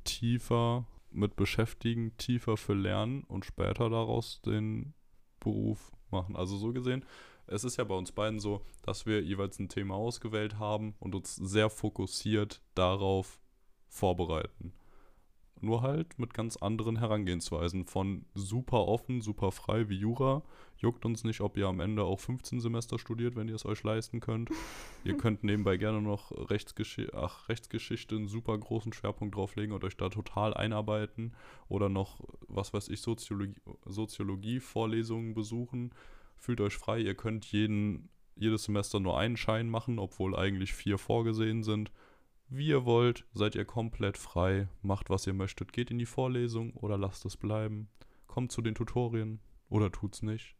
tiefer mit beschäftigen, tiefer für lernen und später daraus den Beruf machen. Also so gesehen, es ist ja bei uns beiden so, dass wir jeweils ein Thema ausgewählt haben und uns sehr fokussiert darauf vorbereiten. Nur halt mit ganz anderen Herangehensweisen. Von super offen, super frei wie Jura. Juckt uns nicht, ob ihr am Ende auch 15 Semester studiert, wenn ihr es euch leisten könnt. ihr könnt nebenbei gerne noch Rechtsgeschi Ach, Rechtsgeschichte einen super großen Schwerpunkt drauflegen und euch da total einarbeiten. Oder noch, was weiß ich, Soziologie, Soziologie-Vorlesungen besuchen. Fühlt euch frei. Ihr könnt jeden, jedes Semester nur einen Schein machen, obwohl eigentlich vier vorgesehen sind. Wie ihr wollt, seid ihr komplett frei, macht was ihr möchtet, geht in die Vorlesung oder lasst es bleiben, kommt zu den Tutorien oder tut's nicht.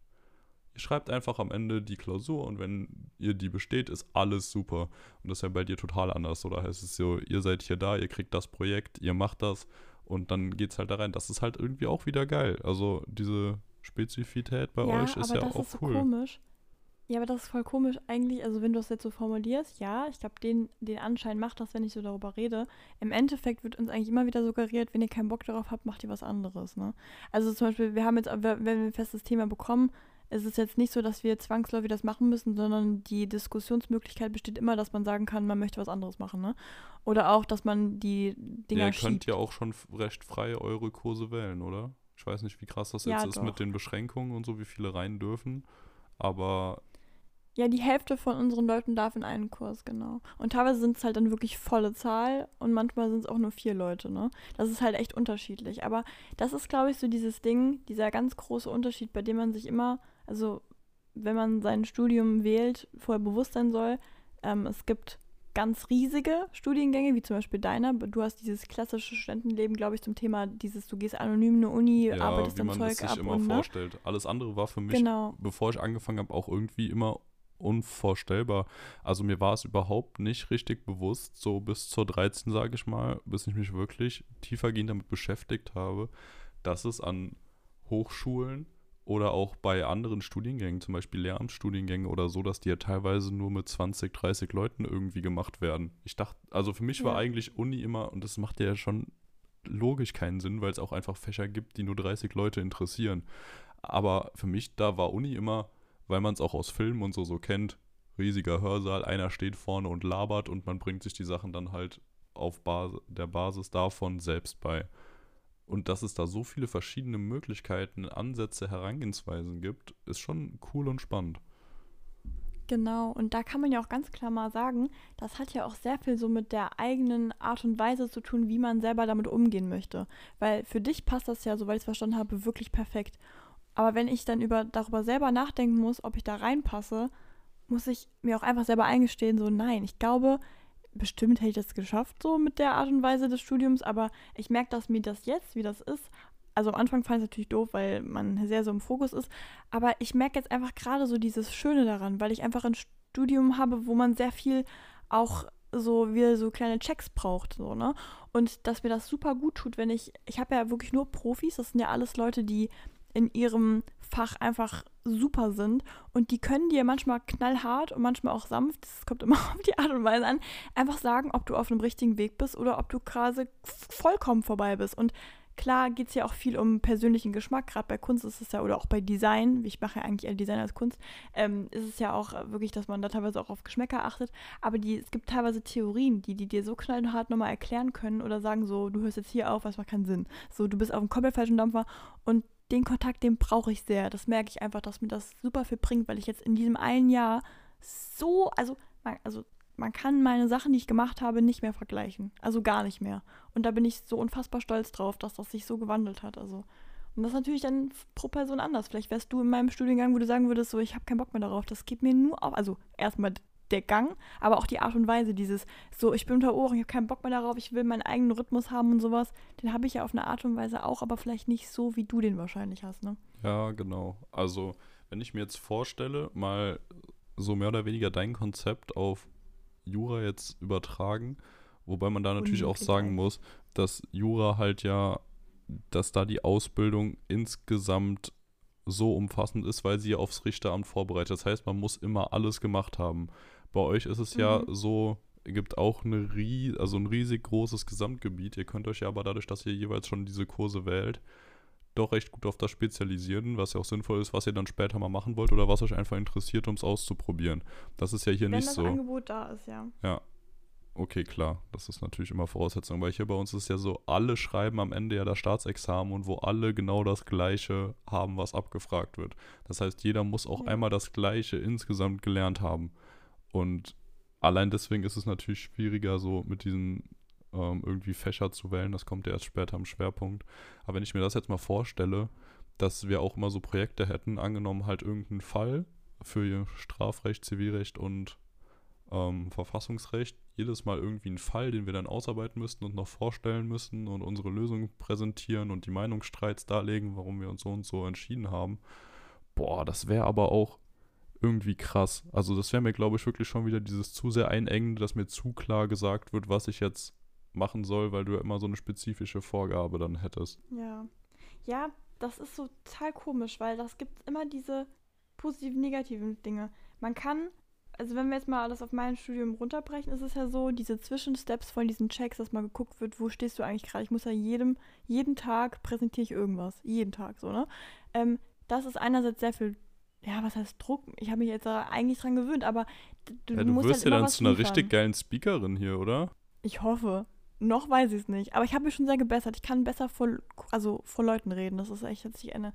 Ihr schreibt einfach am Ende die Klausur und wenn ihr die besteht, ist alles super. Und das ist ja bei dir total anders, oder heißt es so, ihr seid hier da, ihr kriegt das Projekt, ihr macht das und dann geht's halt da rein. Das ist halt irgendwie auch wieder geil. Also diese Spezifität bei euch ist ja auch ist so cool. komisch. Ja, aber das ist voll komisch eigentlich, also wenn du es jetzt so formulierst, ja, ich glaube, den, den Anschein macht das, wenn ich so darüber rede. Im Endeffekt wird uns eigentlich immer wieder suggeriert, wenn ihr keinen Bock darauf habt, macht ihr was anderes, ne? Also zum Beispiel, wir haben jetzt, wenn wir ein festes Thema bekommen, ist es jetzt nicht so, dass wir zwangsläufig das machen müssen, sondern die Diskussionsmöglichkeit besteht immer, dass man sagen kann, man möchte was anderes machen, ne? Oder auch, dass man die Dinger Ja, ihr könnt schiebt. ja auch schon recht frei eure Kurse wählen, oder? Ich weiß nicht, wie krass das Ja, jetzt ist doch. mit den Beschränkungen und so, wie viele rein dürfen. Aber Ja, die Hälfte von unseren Leuten darf in einen Kurs, genau. Und teilweise sind es halt dann wirklich volle Zahl und manchmal sind es auch nur vier Leute, ne? Das ist halt echt unterschiedlich. Aber das ist, glaube ich, so dieses Ding, dieser ganz große Unterschied, bei dem man sich immer, also wenn man sein Studium wählt, vorher bewusst sein soll, ähm, es gibt ganz riesige Studiengänge, wie zum Beispiel deiner. Du hast dieses klassische Studentenleben, glaube ich, zum Thema dieses, du gehst anonym in eine Uni, ja, arbeitest wie man Zeug es sich ab immer und ne? vorstellt. Alles andere war für mich, Genau. bevor ich angefangen habe, auch irgendwie immer unvorstellbar. Also mir war es überhaupt nicht richtig bewusst, so bis zur 13, sage ich mal, bis ich mich wirklich tiefergehend damit beschäftigt habe, dass es an Hochschulen oder auch bei anderen Studiengängen, zum Beispiel Lehramtsstudiengänge oder so, dass die ja teilweise nur mit 20, 30 Leuten irgendwie gemacht werden. Ich dachte, also für mich ja. war eigentlich Uni immer, und das macht ja schon logisch keinen Sinn, weil es auch einfach Fächer gibt, die nur 30 Leute interessieren. Aber für mich, da war Uni immer, weil man es auch aus Filmen und so so kennt, riesiger Hörsaal, einer steht vorne und labert und man bringt sich die Sachen dann halt auf Bas der Basis davon selbst bei. Und dass es da so viele verschiedene Möglichkeiten, Ansätze, Herangehensweisen gibt, ist schon cool und spannend. Genau, und da kann man ja auch ganz klar mal sagen, das hat ja auch sehr viel so mit der eigenen Art und Weise zu tun, wie man selber damit umgehen möchte. Weil für dich passt das ja, soweit ich es verstanden habe, wirklich perfekt. Aber wenn ich dann über, darüber selber nachdenken muss, ob ich da reinpasse, muss ich mir auch einfach selber eingestehen, so nein, ich glaube, bestimmt hätte ich das geschafft, so mit der Art und Weise des Studiums, aber ich merke, dass mir das jetzt, wie das ist, also am Anfang fand ich es natürlich doof, weil man sehr so im Fokus ist, aber ich merke jetzt einfach gerade so dieses Schöne daran, weil ich einfach ein Studium habe, wo man sehr viel auch so wie so kleine Checks braucht, so, ne? Und dass mir das super gut tut, wenn ich, ich habe ja wirklich nur Profis, das sind ja alles Leute, die in ihrem Fach einfach super sind und die können dir manchmal knallhart und manchmal auch sanft, das kommt immer auf die Art und Weise an, einfach sagen, ob du auf einem richtigen Weg bist oder ob du quasi vollkommen vorbei bist. Und klar geht es ja auch viel um persönlichen Geschmack, gerade bei Kunst ist es ja, oder auch bei Design, ich mache ja eigentlich eher Design als Kunst, ähm, ist es ja auch wirklich, dass man da teilweise auch auf Geschmäcker achtet, aber die, es gibt teilweise Theorien, die, die dir so knallhart nochmal erklären können oder sagen so, du hörst jetzt hier auf, das macht keinen Sinn. So, du bist auf einem komplett falschen Dampfer und den Kontakt, den brauche ich sehr. Das merke ich einfach, dass mir das super viel bringt, weil ich jetzt in diesem einen Jahr so, also, also man kann meine Sachen, die ich gemacht habe, nicht mehr vergleichen. Also gar nicht mehr. Und da bin ich so unfassbar stolz drauf, dass das sich so gewandelt hat. Also. Und das ist natürlich dann pro Person anders. Vielleicht wärst du in meinem Studiengang, wo du sagen würdest, so, ich habe keinen Bock mehr darauf. Das geht mir nur auf. Also erstmal der Gang, aber auch die Art und Weise, dieses so, ich bin unter Ohren, ich habe keinen Bock mehr darauf, ich will meinen eigenen Rhythmus haben und sowas, den habe ich ja auf eine Art und Weise auch, aber vielleicht nicht so, wie du den wahrscheinlich hast, ne? Ja, genau. Also, wenn ich mir jetzt vorstelle, mal so mehr oder weniger dein Konzept auf Jura jetzt übertragen, wobei man da natürlich auch sagen muss, dass Jura halt ja, dass da die Ausbildung insgesamt so umfassend ist, weil sie aufs Richteramt vorbereitet. Das heißt, man muss immer alles gemacht haben. Bei euch ist es mhm. ja so, gibt auch eine ries also ein riesig großes Gesamtgebiet. Ihr könnt euch ja aber dadurch, dass ihr jeweils schon diese Kurse wählt, doch recht gut auf das spezialisieren, was ja auch sinnvoll ist, was ihr dann später mal machen wollt oder was euch einfach interessiert, um es auszuprobieren. Das ist ja hier Wenn nicht so. Wenn das Angebot da ist, ja. Ja. Okay, klar. Das ist natürlich immer Voraussetzung. Weil hier bei uns ist ja so, alle schreiben am Ende ja das Staatsexamen und wo alle genau das Gleiche haben, was abgefragt wird. Das heißt, jeder muss auch ja. einmal das Gleiche insgesamt gelernt haben. Und allein deswegen ist es natürlich schwieriger, so mit diesen ähm, irgendwie Fächer zu wählen. Das kommt ja erst später am Schwerpunkt. Aber wenn ich mir das jetzt mal vorstelle, dass wir auch immer so Projekte hätten, angenommen halt irgendeinen Fall für Strafrecht, Zivilrecht und ähm, Verfassungsrecht, jedes Mal irgendwie einen Fall, den wir dann ausarbeiten müssten und noch vorstellen müssen und unsere Lösung präsentieren und die Meinungsstreits darlegen, warum wir uns so und so entschieden haben. Boah, das wäre aber auch irgendwie krass. Also das wäre mir, glaube ich, wirklich schon wieder dieses zu sehr einengende, dass mir zu klar gesagt wird, was ich jetzt machen soll, weil du ja immer so eine spezifische Vorgabe dann hättest. Ja. Ja, das ist so total komisch, weil das gibt immer diese positiven, negativen Dinge. Man kann, also wenn wir jetzt mal alles auf mein Studium runterbrechen, ist es ja so, diese Zwischensteps von diesen Checks, dass mal geguckt wird, wo stehst du eigentlich gerade? Ich muss ja jedem, jeden Tag präsentiere ich irgendwas. Jeden Tag so, ne? Ähm, das ist einerseits sehr viel ja, was heißt Druck? Ich habe mich jetzt eigentlich dran gewöhnt, aber du, ja, du musst wirst halt ja dann zu einer liefern. richtig geilen Speakerin hier, oder? Ich hoffe. Noch weiß ich es nicht. Aber ich habe mich schon sehr gebessert. Ich kann besser vor, also vor Leuten reden. Das ist echt jetzt nicht eine.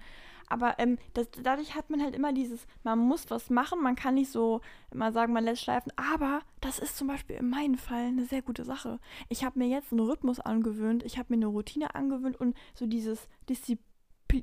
Aber ähm, das, dadurch hat man halt immer dieses, man muss was machen. Man kann nicht so immer sagen, man lässt schleifen. Aber das ist zum Beispiel in meinem Fall eine sehr gute Sache. Ich habe mir jetzt einen Rhythmus angewöhnt. Ich habe mir eine Routine angewöhnt und so dieses Disziplin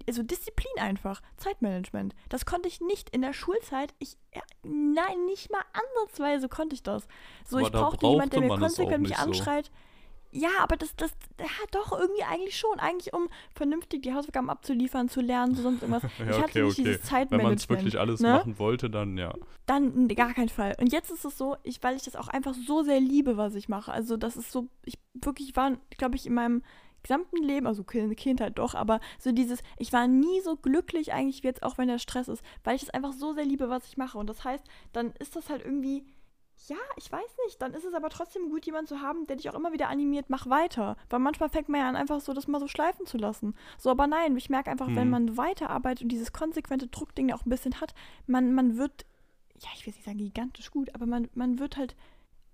also Disziplin einfach, Zeitmanagement. Das konnte ich nicht in der Schulzeit. Ich, ja, nein, nicht mal ansatzweise konnte ich das. So, Aber ich brauchte jemanden, der mir konsequent mich anschreit. So Ja, aber das, das, ja, doch, irgendwie eigentlich schon. Eigentlich, um vernünftig die Hausaufgaben abzuliefern, zu lernen, zu sonst irgendwas. Ja, ich okay, hatte nicht okay. dieses Wenn Zeitmanagement. man es wirklich alles ne? machen wollte, dann ja. Dann gar keinen Fall. Und jetzt ist es so, ich, weil ich das auch einfach so sehr liebe, was ich mache. Also das ist so, ich wirklich war, glaube ich, in meinem gesamten Leben, also Kind- Kindheit doch, aber so dieses, ich war nie so glücklich eigentlich wie jetzt auch, wenn der Stress ist, weil ich es einfach so sehr liebe, was ich mache. Und das heißt, dann ist das halt irgendwie, ja, ich weiß nicht, dann ist es aber trotzdem gut, jemanden zu haben, der dich auch immer wieder animiert, mach weiter. Weil manchmal fängt man ja an, einfach so das mal so schleifen zu lassen. So, aber nein, ich merke einfach, wenn Mhm. man weiterarbeitet und dieses konsequente Druckding ja auch ein bisschen hat, man, man wird, ja, ich will nicht sagen gigantisch gut, aber man, man wird halt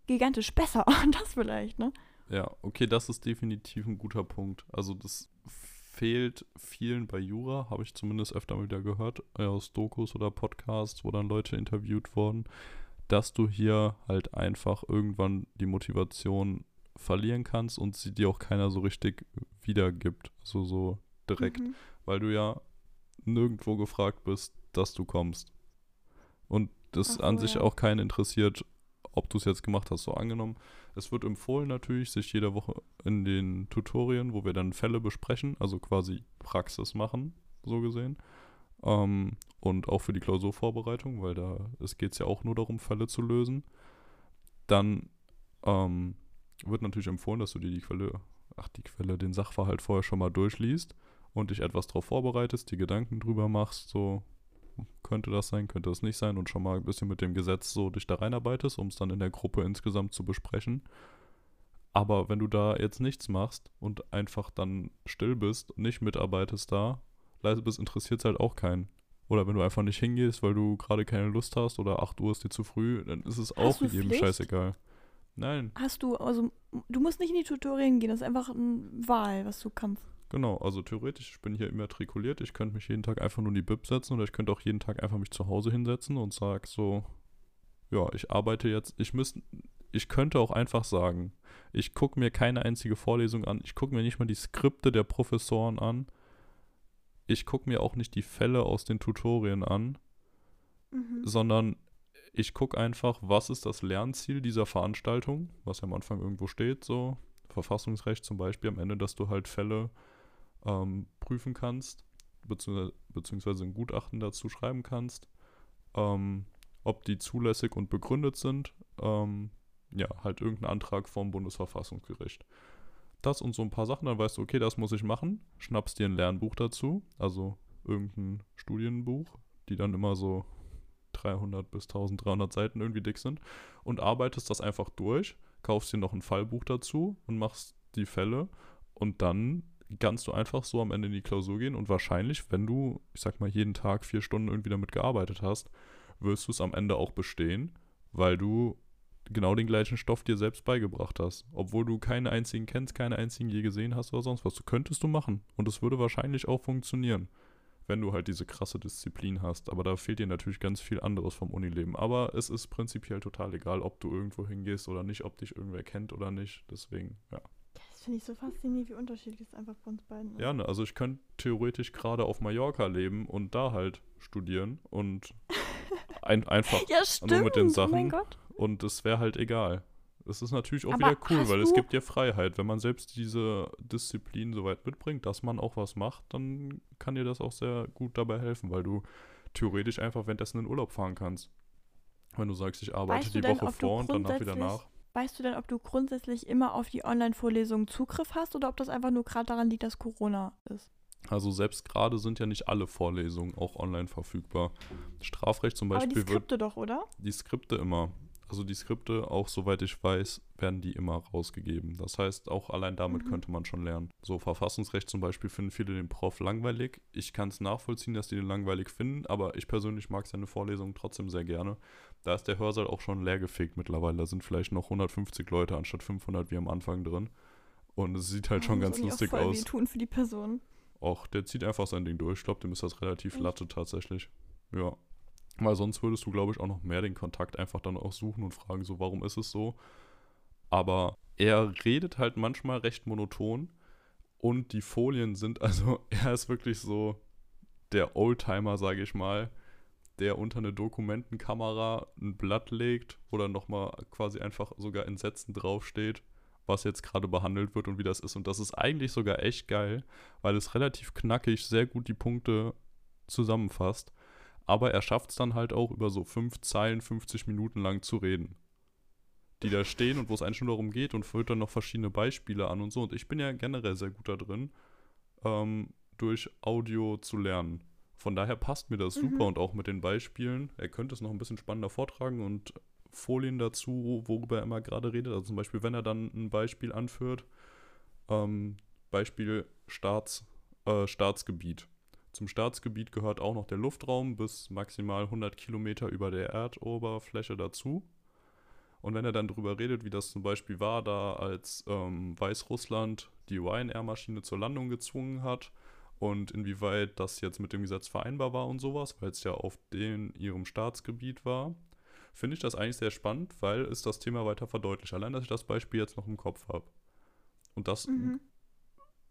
gigantisch besser. das vielleicht, ne? Ja, okay, das ist definitiv ein guter Punkt. Also das fehlt vielen bei Jura, habe ich zumindest öfter mal wieder gehört, äh, aus Dokus oder Podcasts, wo dann Leute interviewt wurden, dass du hier halt einfach irgendwann die Motivation verlieren kannst und sie dir auch keiner so richtig wiedergibt, also so direkt, Mhm. weil du ja nirgendwo gefragt bist, dass du kommst. Und das Ach so, an sich ja. auch keinen interessiert, ob du es jetzt gemacht hast. So angenommen, es wird empfohlen natürlich, sich jede Woche in den Tutorien, wo wir dann Fälle besprechen, also quasi Praxis machen, so gesehen. Ähm, und auch für die Klausurvorbereitung, weil da es geht ja auch nur darum, Fälle zu lösen. Dann ähm, wird natürlich empfohlen, dass du dir die Quelle, ach die Quelle, den Sachverhalt vorher schon mal durchliest und dich etwas darauf vorbereitest, die Gedanken drüber machst, so könnte das sein, könnte das nicht sein und schon mal ein bisschen mit dem Gesetz so dich da reinarbeitest, um es dann in der Gruppe insgesamt zu besprechen. Aber wenn du da jetzt nichts machst und einfach dann still bist nicht mitarbeitest da, leise bist, interessiert es halt auch keinen. Oder wenn du einfach nicht hingehst, weil du gerade keine Lust hast oder 8 Uhr ist dir zu früh, dann ist es auch jedem Pflicht? scheißegal. Nein, Hast du, also, du musst nicht in die Tutorien gehen, das ist einfach eine Wahl, was du kannst. Genau, also theoretisch, ich bin hier immatrikuliert, ich könnte mich jeden Tag einfach nur in die Bib setzen oder ich könnte auch jeden Tag einfach mich zu Hause hinsetzen und sag so, ja, ich arbeite jetzt, ich müsste, ich könnte auch einfach sagen, ich gucke mir keine einzige Vorlesung an, ich gucke mir nicht mal die Skripte der Professoren an, ich gucke mir auch nicht die Fälle aus den Tutorien an, Mhm. sondern ich gucke einfach, was ist das Lernziel dieser Veranstaltung, was ja am Anfang irgendwo steht, so Verfassungsrecht zum Beispiel am Ende, dass du halt Fälle ähm, prüfen kannst, beziehungsweise, ein Gutachten dazu schreiben kannst, ähm, ob die zulässig und begründet sind, ähm, ja, halt irgendein Antrag vom Bundesverfassungsgericht. Das und so ein paar Sachen, dann weißt du, okay, das muss ich machen, schnappst dir ein Lernbuch dazu, also irgendein Studienbuch, die dann immer so 300 bis 1300 Seiten irgendwie dick sind und arbeitest das einfach durch, kaufst dir noch ein Fallbuch dazu und machst die Fälle und dann kannst du einfach so am Ende in die Klausur gehen und wahrscheinlich, wenn du, ich sag mal, jeden Tag vier Stunden irgendwie damit gearbeitet hast, wirst du es am Ende auch bestehen, weil du genau den gleichen Stoff dir selbst beigebracht hast. Obwohl du keinen einzigen kennst, keine einzigen je gesehen hast oder sonst was. Du könntest du machen. Und es würde wahrscheinlich auch funktionieren, wenn du halt diese krasse Disziplin hast. Aber da fehlt dir natürlich ganz viel anderes vom Unileben. Aber es ist prinzipiell total egal, ob du irgendwo hingehst oder nicht, ob dich irgendwer kennt oder nicht. Deswegen, ja. Finde ich so faszinierend, wie unterschiedlich es einfach bei uns beiden ist. Ja, ne, also ich könnte theoretisch gerade auf Mallorca leben und da halt studieren und ein, einfach Ja, stimmt. nur mit den Oh Sachen. Gott. und es wäre halt egal. Es ist natürlich auch Aber wieder cool, weil es gibt dir Freiheit. Wenn man selbst diese Disziplin so weit mitbringt, dass man auch was macht, dann kann dir das auch sehr gut dabei helfen, weil du theoretisch einfach währenddessen in Urlaub fahren kannst. Wenn du sagst, ich arbeite Weißt die Woche vor und danach wieder nach. Weißt du denn, ob du grundsätzlich immer auf die Online-Vorlesungen Zugriff hast oder ob das einfach nur gerade daran liegt, dass Corona ist? Also selbst gerade sind ja nicht alle Vorlesungen auch online verfügbar. Strafrecht zum Aber die Beispiel wird Skripte doch, oder? die Skripte immer. Also die Skripte, auch soweit ich weiß, werden die immer rausgegeben. Das heißt, auch allein damit Mhm. könnte man schon lernen. So Verfassungsrecht zum Beispiel finden viele den Prof langweilig. Ich kann es nachvollziehen, dass die den langweilig finden, aber ich persönlich mag seine Vorlesungen trotzdem sehr gerne. Da ist der Hörsaal auch schon leergefegt mittlerweile. Da sind vielleicht noch 150 Leute anstatt 500 wie am Anfang drin. Und es sieht halt schon Oh, muss ganz irgendwie auch lustig voll aus. wehtun für die Person. Auch der zieht einfach sein Ding durch. Ich glaube, dem ist das relativ Echt? Latte tatsächlich. Ja. Weil sonst würdest du, glaube ich, auch noch mehr den Kontakt einfach dann auch suchen und fragen, so, warum ist es so? Aber er redet halt manchmal recht monoton und die Folien sind, also er ist wirklich so der Oldtimer, sage ich mal, der unter eine Dokumentenkamera ein Blatt legt, wo dann nochmal quasi einfach sogar in Sätzen draufsteht was jetzt gerade behandelt wird und wie das ist. Und das ist eigentlich sogar echt geil, weil es relativ knackig sehr gut die Punkte zusammenfasst. Aber er schafft es dann halt auch über so fünf Zeilen 50 Minuten lang zu reden. Die da stehen und wo es eigentlich nur darum geht und führt dann noch verschiedene Beispiele an und so. Und ich bin ja generell sehr gut da drin, ähm, durch Audio zu lernen. Von daher passt mir das mhm. super und auch mit den Beispielen. Er könnte es noch ein bisschen spannender vortragen und Folien dazu, worüber er immer gerade redet. Also zum Beispiel, wenn er dann ein Beispiel anführt, ähm, Beispiel Staats, äh, Staatsgebiet. Zum Staatsgebiet gehört auch noch der Luftraum bis maximal 100 Kilometer über der Erdoberfläche dazu. Und wenn er dann darüber redet, wie das zum Beispiel war, da als ähm, Weißrussland die Ryanair-Maschine zur Landung gezwungen hat und inwieweit das jetzt mit dem Gesetz vereinbar war und sowas, weil es ja auf den ihrem Staatsgebiet war, finde ich das eigentlich sehr spannend, weil es das Thema weiter verdeutlicht. Allein, dass ich das Beispiel jetzt noch im Kopf habe. Und das mhm.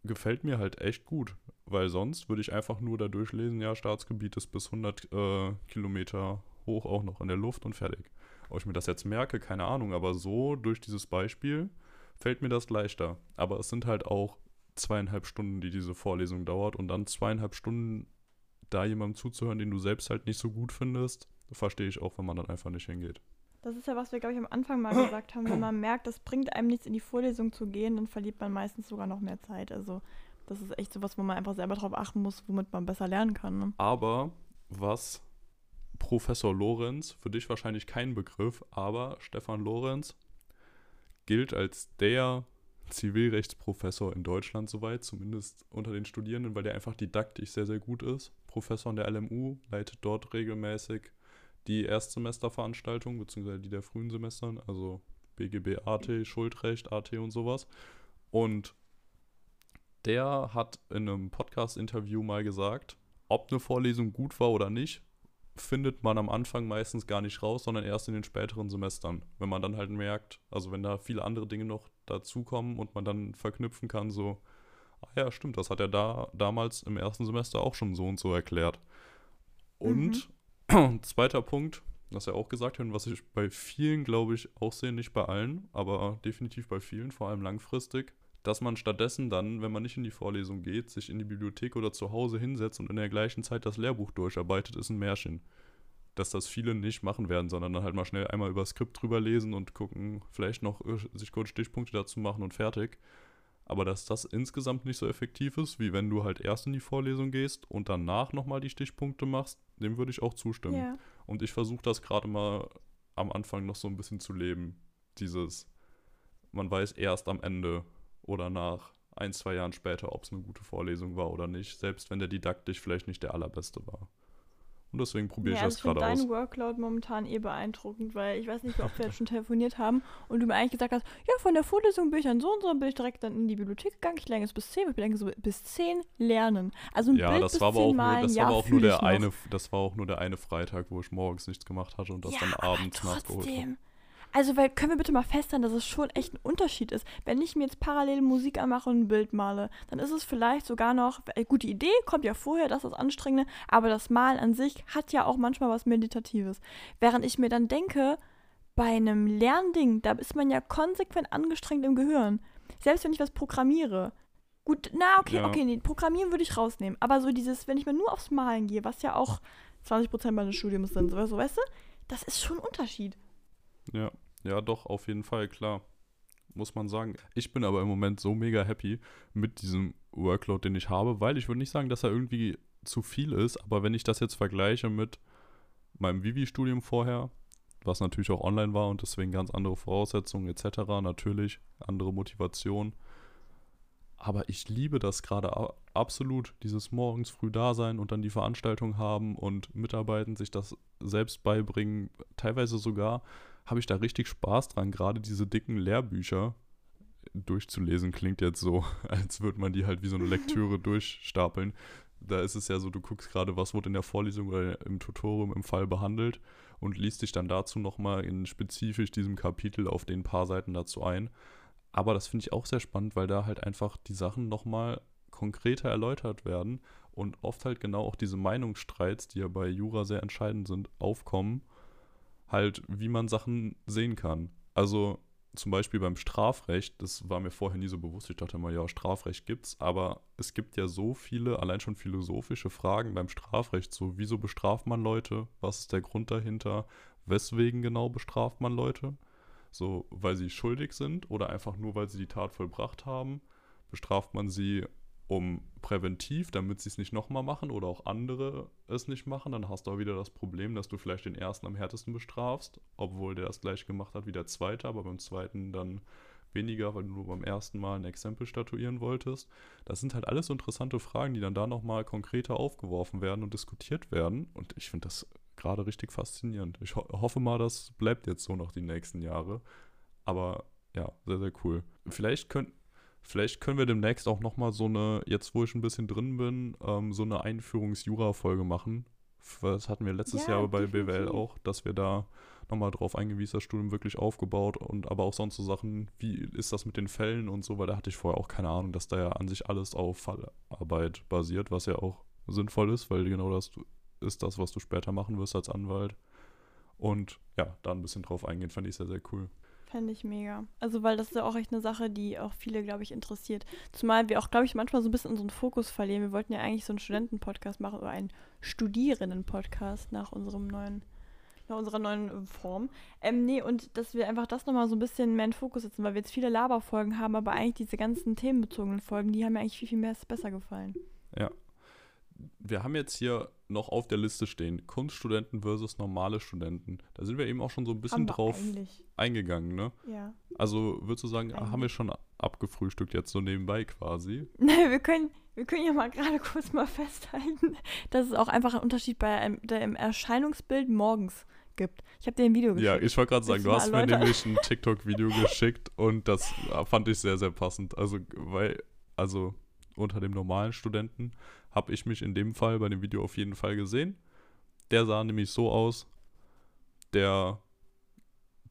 Gefällt mir halt echt gut, weil sonst würde ich einfach nur da durchlesen, ja, Staatsgebiet ist bis 100 äh, Kilometer hoch auch noch in der Luft und fertig. Ob ich mir das jetzt merke, keine Ahnung, aber so durch dieses Beispiel fällt mir das leichter. Aber es sind halt auch zweieinhalb Stunden, die diese Vorlesung dauert und dann zweieinhalb Stunden da jemandem zuzuhören, den du selbst halt nicht so gut findest, verstehe ich auch, wenn man dann einfach nicht hingeht. Das ist ja, was wir, glaube ich, am Anfang mal gesagt haben. Wenn man merkt, es bringt einem nichts, in die Vorlesung zu gehen, dann verliert man meistens sogar noch mehr Zeit. Also, das ist echt so was, wo man einfach selber drauf achten muss, womit man besser lernen kann. Ne? Aber was Professor Lorenz, für dich wahrscheinlich kein Begriff, aber Stefan Lorenz gilt als der Zivilrechtsprofessor in Deutschland soweit, zumindest unter den Studierenden, weil der einfach didaktisch sehr, sehr gut ist. Professor an der LMU, leitet dort regelmäßig die Erstsemesterveranstaltungen, beziehungsweise die der frühen Semestern, also BGB AT, Schuldrecht, AT und sowas. Und der hat in einem Podcast-Interview mal gesagt, ob eine Vorlesung gut war oder nicht, findet man am Anfang meistens gar nicht raus, sondern erst in den späteren Semestern. Wenn man dann halt merkt, also wenn da viele andere Dinge noch dazukommen und man dann verknüpfen kann, so, ah ja, stimmt, das hat er da damals im ersten Semester auch schon so und so erklärt. Und mhm. Zweiter Punkt, was er auch gesagt hat, und was ich bei vielen, glaube ich, auch sehe, nicht bei allen, aber definitiv bei vielen, vor allem langfristig, dass man stattdessen dann, wenn man nicht in die Vorlesung geht, sich in die Bibliothek oder zu Hause hinsetzt und in der gleichen Zeit das Lehrbuch durcharbeitet, ist ein Märchen. Dass das viele nicht machen werden, sondern dann halt mal schnell einmal über Skript drüber lesen und gucken, vielleicht noch äh, sich kurz Stichpunkte dazu machen und fertig. Aber dass das insgesamt nicht so effektiv ist, wie wenn du halt erst in die Vorlesung gehst und danach nochmal die Stichpunkte machst, dem würde ich auch zustimmen. Yeah. Und ich versuche das gerade mal am Anfang noch so ein bisschen zu leben. Dieses, man weiß erst am Ende, oder nach ein, zwei Jahren später, ob es eine gute Vorlesung war oder nicht, selbst wenn der didaktisch vielleicht nicht der allerbeste war. Und deswegen probiere ja, ich das gerade aus. Ich Workload momentan eh beeindruckend, weil ich weiß nicht, ob wir jetzt schon telefoniert haben und du mir eigentlich gesagt hast, ja, von der Vorlesung bin ich dann so und so, dann bin ich direkt dann in die Bibliothek gegangen. Ich lerne jetzt bis zehn, ich denke so bis zehn lernen. Also ein ja, Bild das bis war aber auch Mal, nur, das ja, war aber auch nur der eine, das war auch nur der eine Freitag, wo ich morgens nichts gemacht hatte und das ja, dann abends nachgeholt habe. Also, weil, können wir bitte mal feststellen, dass es schon echt ein Unterschied ist. Wenn ich mir jetzt parallel Musik anmache und ein Bild male, dann ist es vielleicht sogar noch, äh, gut, die Idee kommt ja vorher, das ist das Anstrengende, aber das Malen an sich hat ja auch manchmal was Meditatives. Während ich mir dann denke, bei einem Lernding, da ist man ja konsequent angestrengt im Gehirn. Selbst wenn ich was programmiere. Gut, na, okay, ja. okay, nee, Programmieren würde ich rausnehmen. Aber so dieses, wenn ich mir nur aufs Malen gehe, was ja auch 20% meines Studiums sind, so, weißt du, das ist schon ein Unterschied. Ja. Ja, doch, auf jeden Fall, klar. Muss man sagen. Ich bin aber im Moment so mega happy mit diesem Workload, den ich habe, weil ich würde nicht sagen, dass er irgendwie zu viel ist, aber wenn ich das jetzt vergleiche mit meinem Vivi-Studium vorher, was natürlich auch online war und deswegen ganz andere Voraussetzungen etc., natürlich andere Motivation. Aber ich liebe das gerade absolut, dieses morgens früh da sein und dann die Veranstaltung haben und mitarbeiten, sich das selbst beibringen, teilweise sogar habe ich da richtig Spaß dran, gerade diese dicken Lehrbücher durchzulesen. Klingt jetzt so, als würde man die halt wie so eine Lektüre durchstapeln. Da ist es ja so, du guckst gerade, was wurde in der Vorlesung oder im Tutorium im Fall behandelt und liest dich dann dazu nochmal in spezifisch diesem Kapitel auf den paar Seiten dazu ein. Aber das finde ich auch sehr spannend, weil da halt einfach die Sachen nochmal konkreter erläutert werden und oft halt genau auch diese Meinungsstreits, die ja bei Jura sehr entscheidend sind, aufkommen halt, wie man Sachen sehen kann. Also zum Beispiel beim Strafrecht, das war mir vorher nie so bewusst, ich dachte immer, ja, Strafrecht gibt's, aber es gibt ja so viele, allein schon philosophische Fragen beim Strafrecht, so wieso bestraft man Leute, was ist der Grund dahinter, weswegen genau bestraft man Leute, so weil sie schuldig sind oder einfach nur, weil sie die Tat vollbracht haben, bestraft man sie um präventiv, damit sie es nicht nochmal machen oder auch andere es nicht machen, dann hast du auch wieder das Problem, dass du vielleicht den ersten am härtesten bestrafst, obwohl der das gleich gemacht hat wie der zweite, aber beim zweiten dann weniger, weil du nur beim ersten Mal ein Exempel statuieren wolltest. Das sind halt alles so interessante Fragen, die dann da nochmal konkreter aufgeworfen werden und diskutiert werden. Und ich finde das gerade richtig faszinierend. Ich ho hoffe mal, das bleibt jetzt so noch die nächsten Jahre. Aber ja, sehr, sehr cool. Vielleicht könnt, Vielleicht können wir demnächst auch nochmal so eine, jetzt wo ich ein bisschen drin bin, ähm, so eine Einführungs-Jura-Folge machen. Das hatten wir letztes ja, Jahr bei definitiv. BWL auch, dass wir da nochmal drauf eingehen, wie ist das Studium wirklich aufgebaut und aber auch sonst so Sachen, wie ist das mit den Fällen und so, weil da hatte ich vorher auch keine Ahnung, dass da ja an sich alles auf Fallarbeit basiert, was ja auch sinnvoll ist, weil genau das ist das, was du später machen wirst als Anwalt. Und ja, da ein bisschen drauf eingehen, fand ich sehr, sehr cool. Fände ich mega. Also, weil das ist ja auch echt eine Sache, die auch viele, glaube ich, interessiert. Zumal wir auch, glaube ich, manchmal so ein bisschen unseren Fokus verlieren. Wir wollten ja eigentlich so einen Studenten-Podcast machen oder einen Studierenden-Podcast nach unserem neuen, nach unserer neuen Form. Ähm, nee, und dass wir einfach das nochmal so ein bisschen mehr in Fokus setzen, weil wir jetzt viele Laberfolgen haben, aber eigentlich diese ganzen themenbezogenen Folgen, die haben mir eigentlich viel, viel mehr besser gefallen. Ja, wir haben jetzt hier noch auf der Liste stehen, Kunststudenten versus normale Studenten. Da sind wir eben auch schon so ein bisschen drauf eigentlich. eingegangen, ne? Ja. Also würdest du sagen, eigentlich. haben wir schon abgefrühstückt jetzt so nebenbei quasi? Nein, wir können, wir können ja mal gerade kurz mal festhalten, dass es auch einfach einen Unterschied bei einem, der im Erscheinungsbild morgens gibt. Ich habe dir ein Video geschickt. Ja, ich wollte gerade sagen, du hast mir nämlich ein TikTok-Video geschickt und das fand ich sehr, sehr passend. Also, weil, also unter dem normalen Studenten habe ich mich in dem Fall bei dem Video auf jeden Fall gesehen. Der sah nämlich so aus, der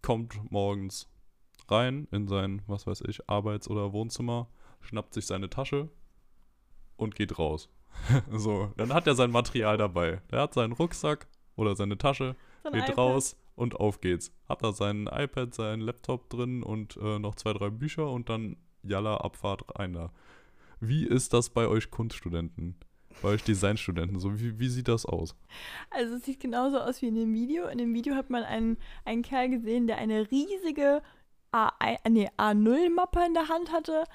kommt morgens rein in sein, was weiß ich, Arbeits- oder Wohnzimmer, schnappt sich seine Tasche und geht raus. so, dann hat er sein Material dabei. Der hat seinen Rucksack oder seine Tasche, sein geht iPad. raus und auf geht's. Hat da sein iPad, seinen Laptop drin und äh, noch zwei, drei Bücher und dann Jalla, Abfahrt rein da. Wie ist das bei euch Kunststudenten? bei euch Designstudenten? So, wie, wie sieht das aus? Also es sieht genauso aus wie in dem Video. In dem Video hat man einen, einen Kerl gesehen, der eine riesige A, nee, A0-Mappe in der Hand hatte,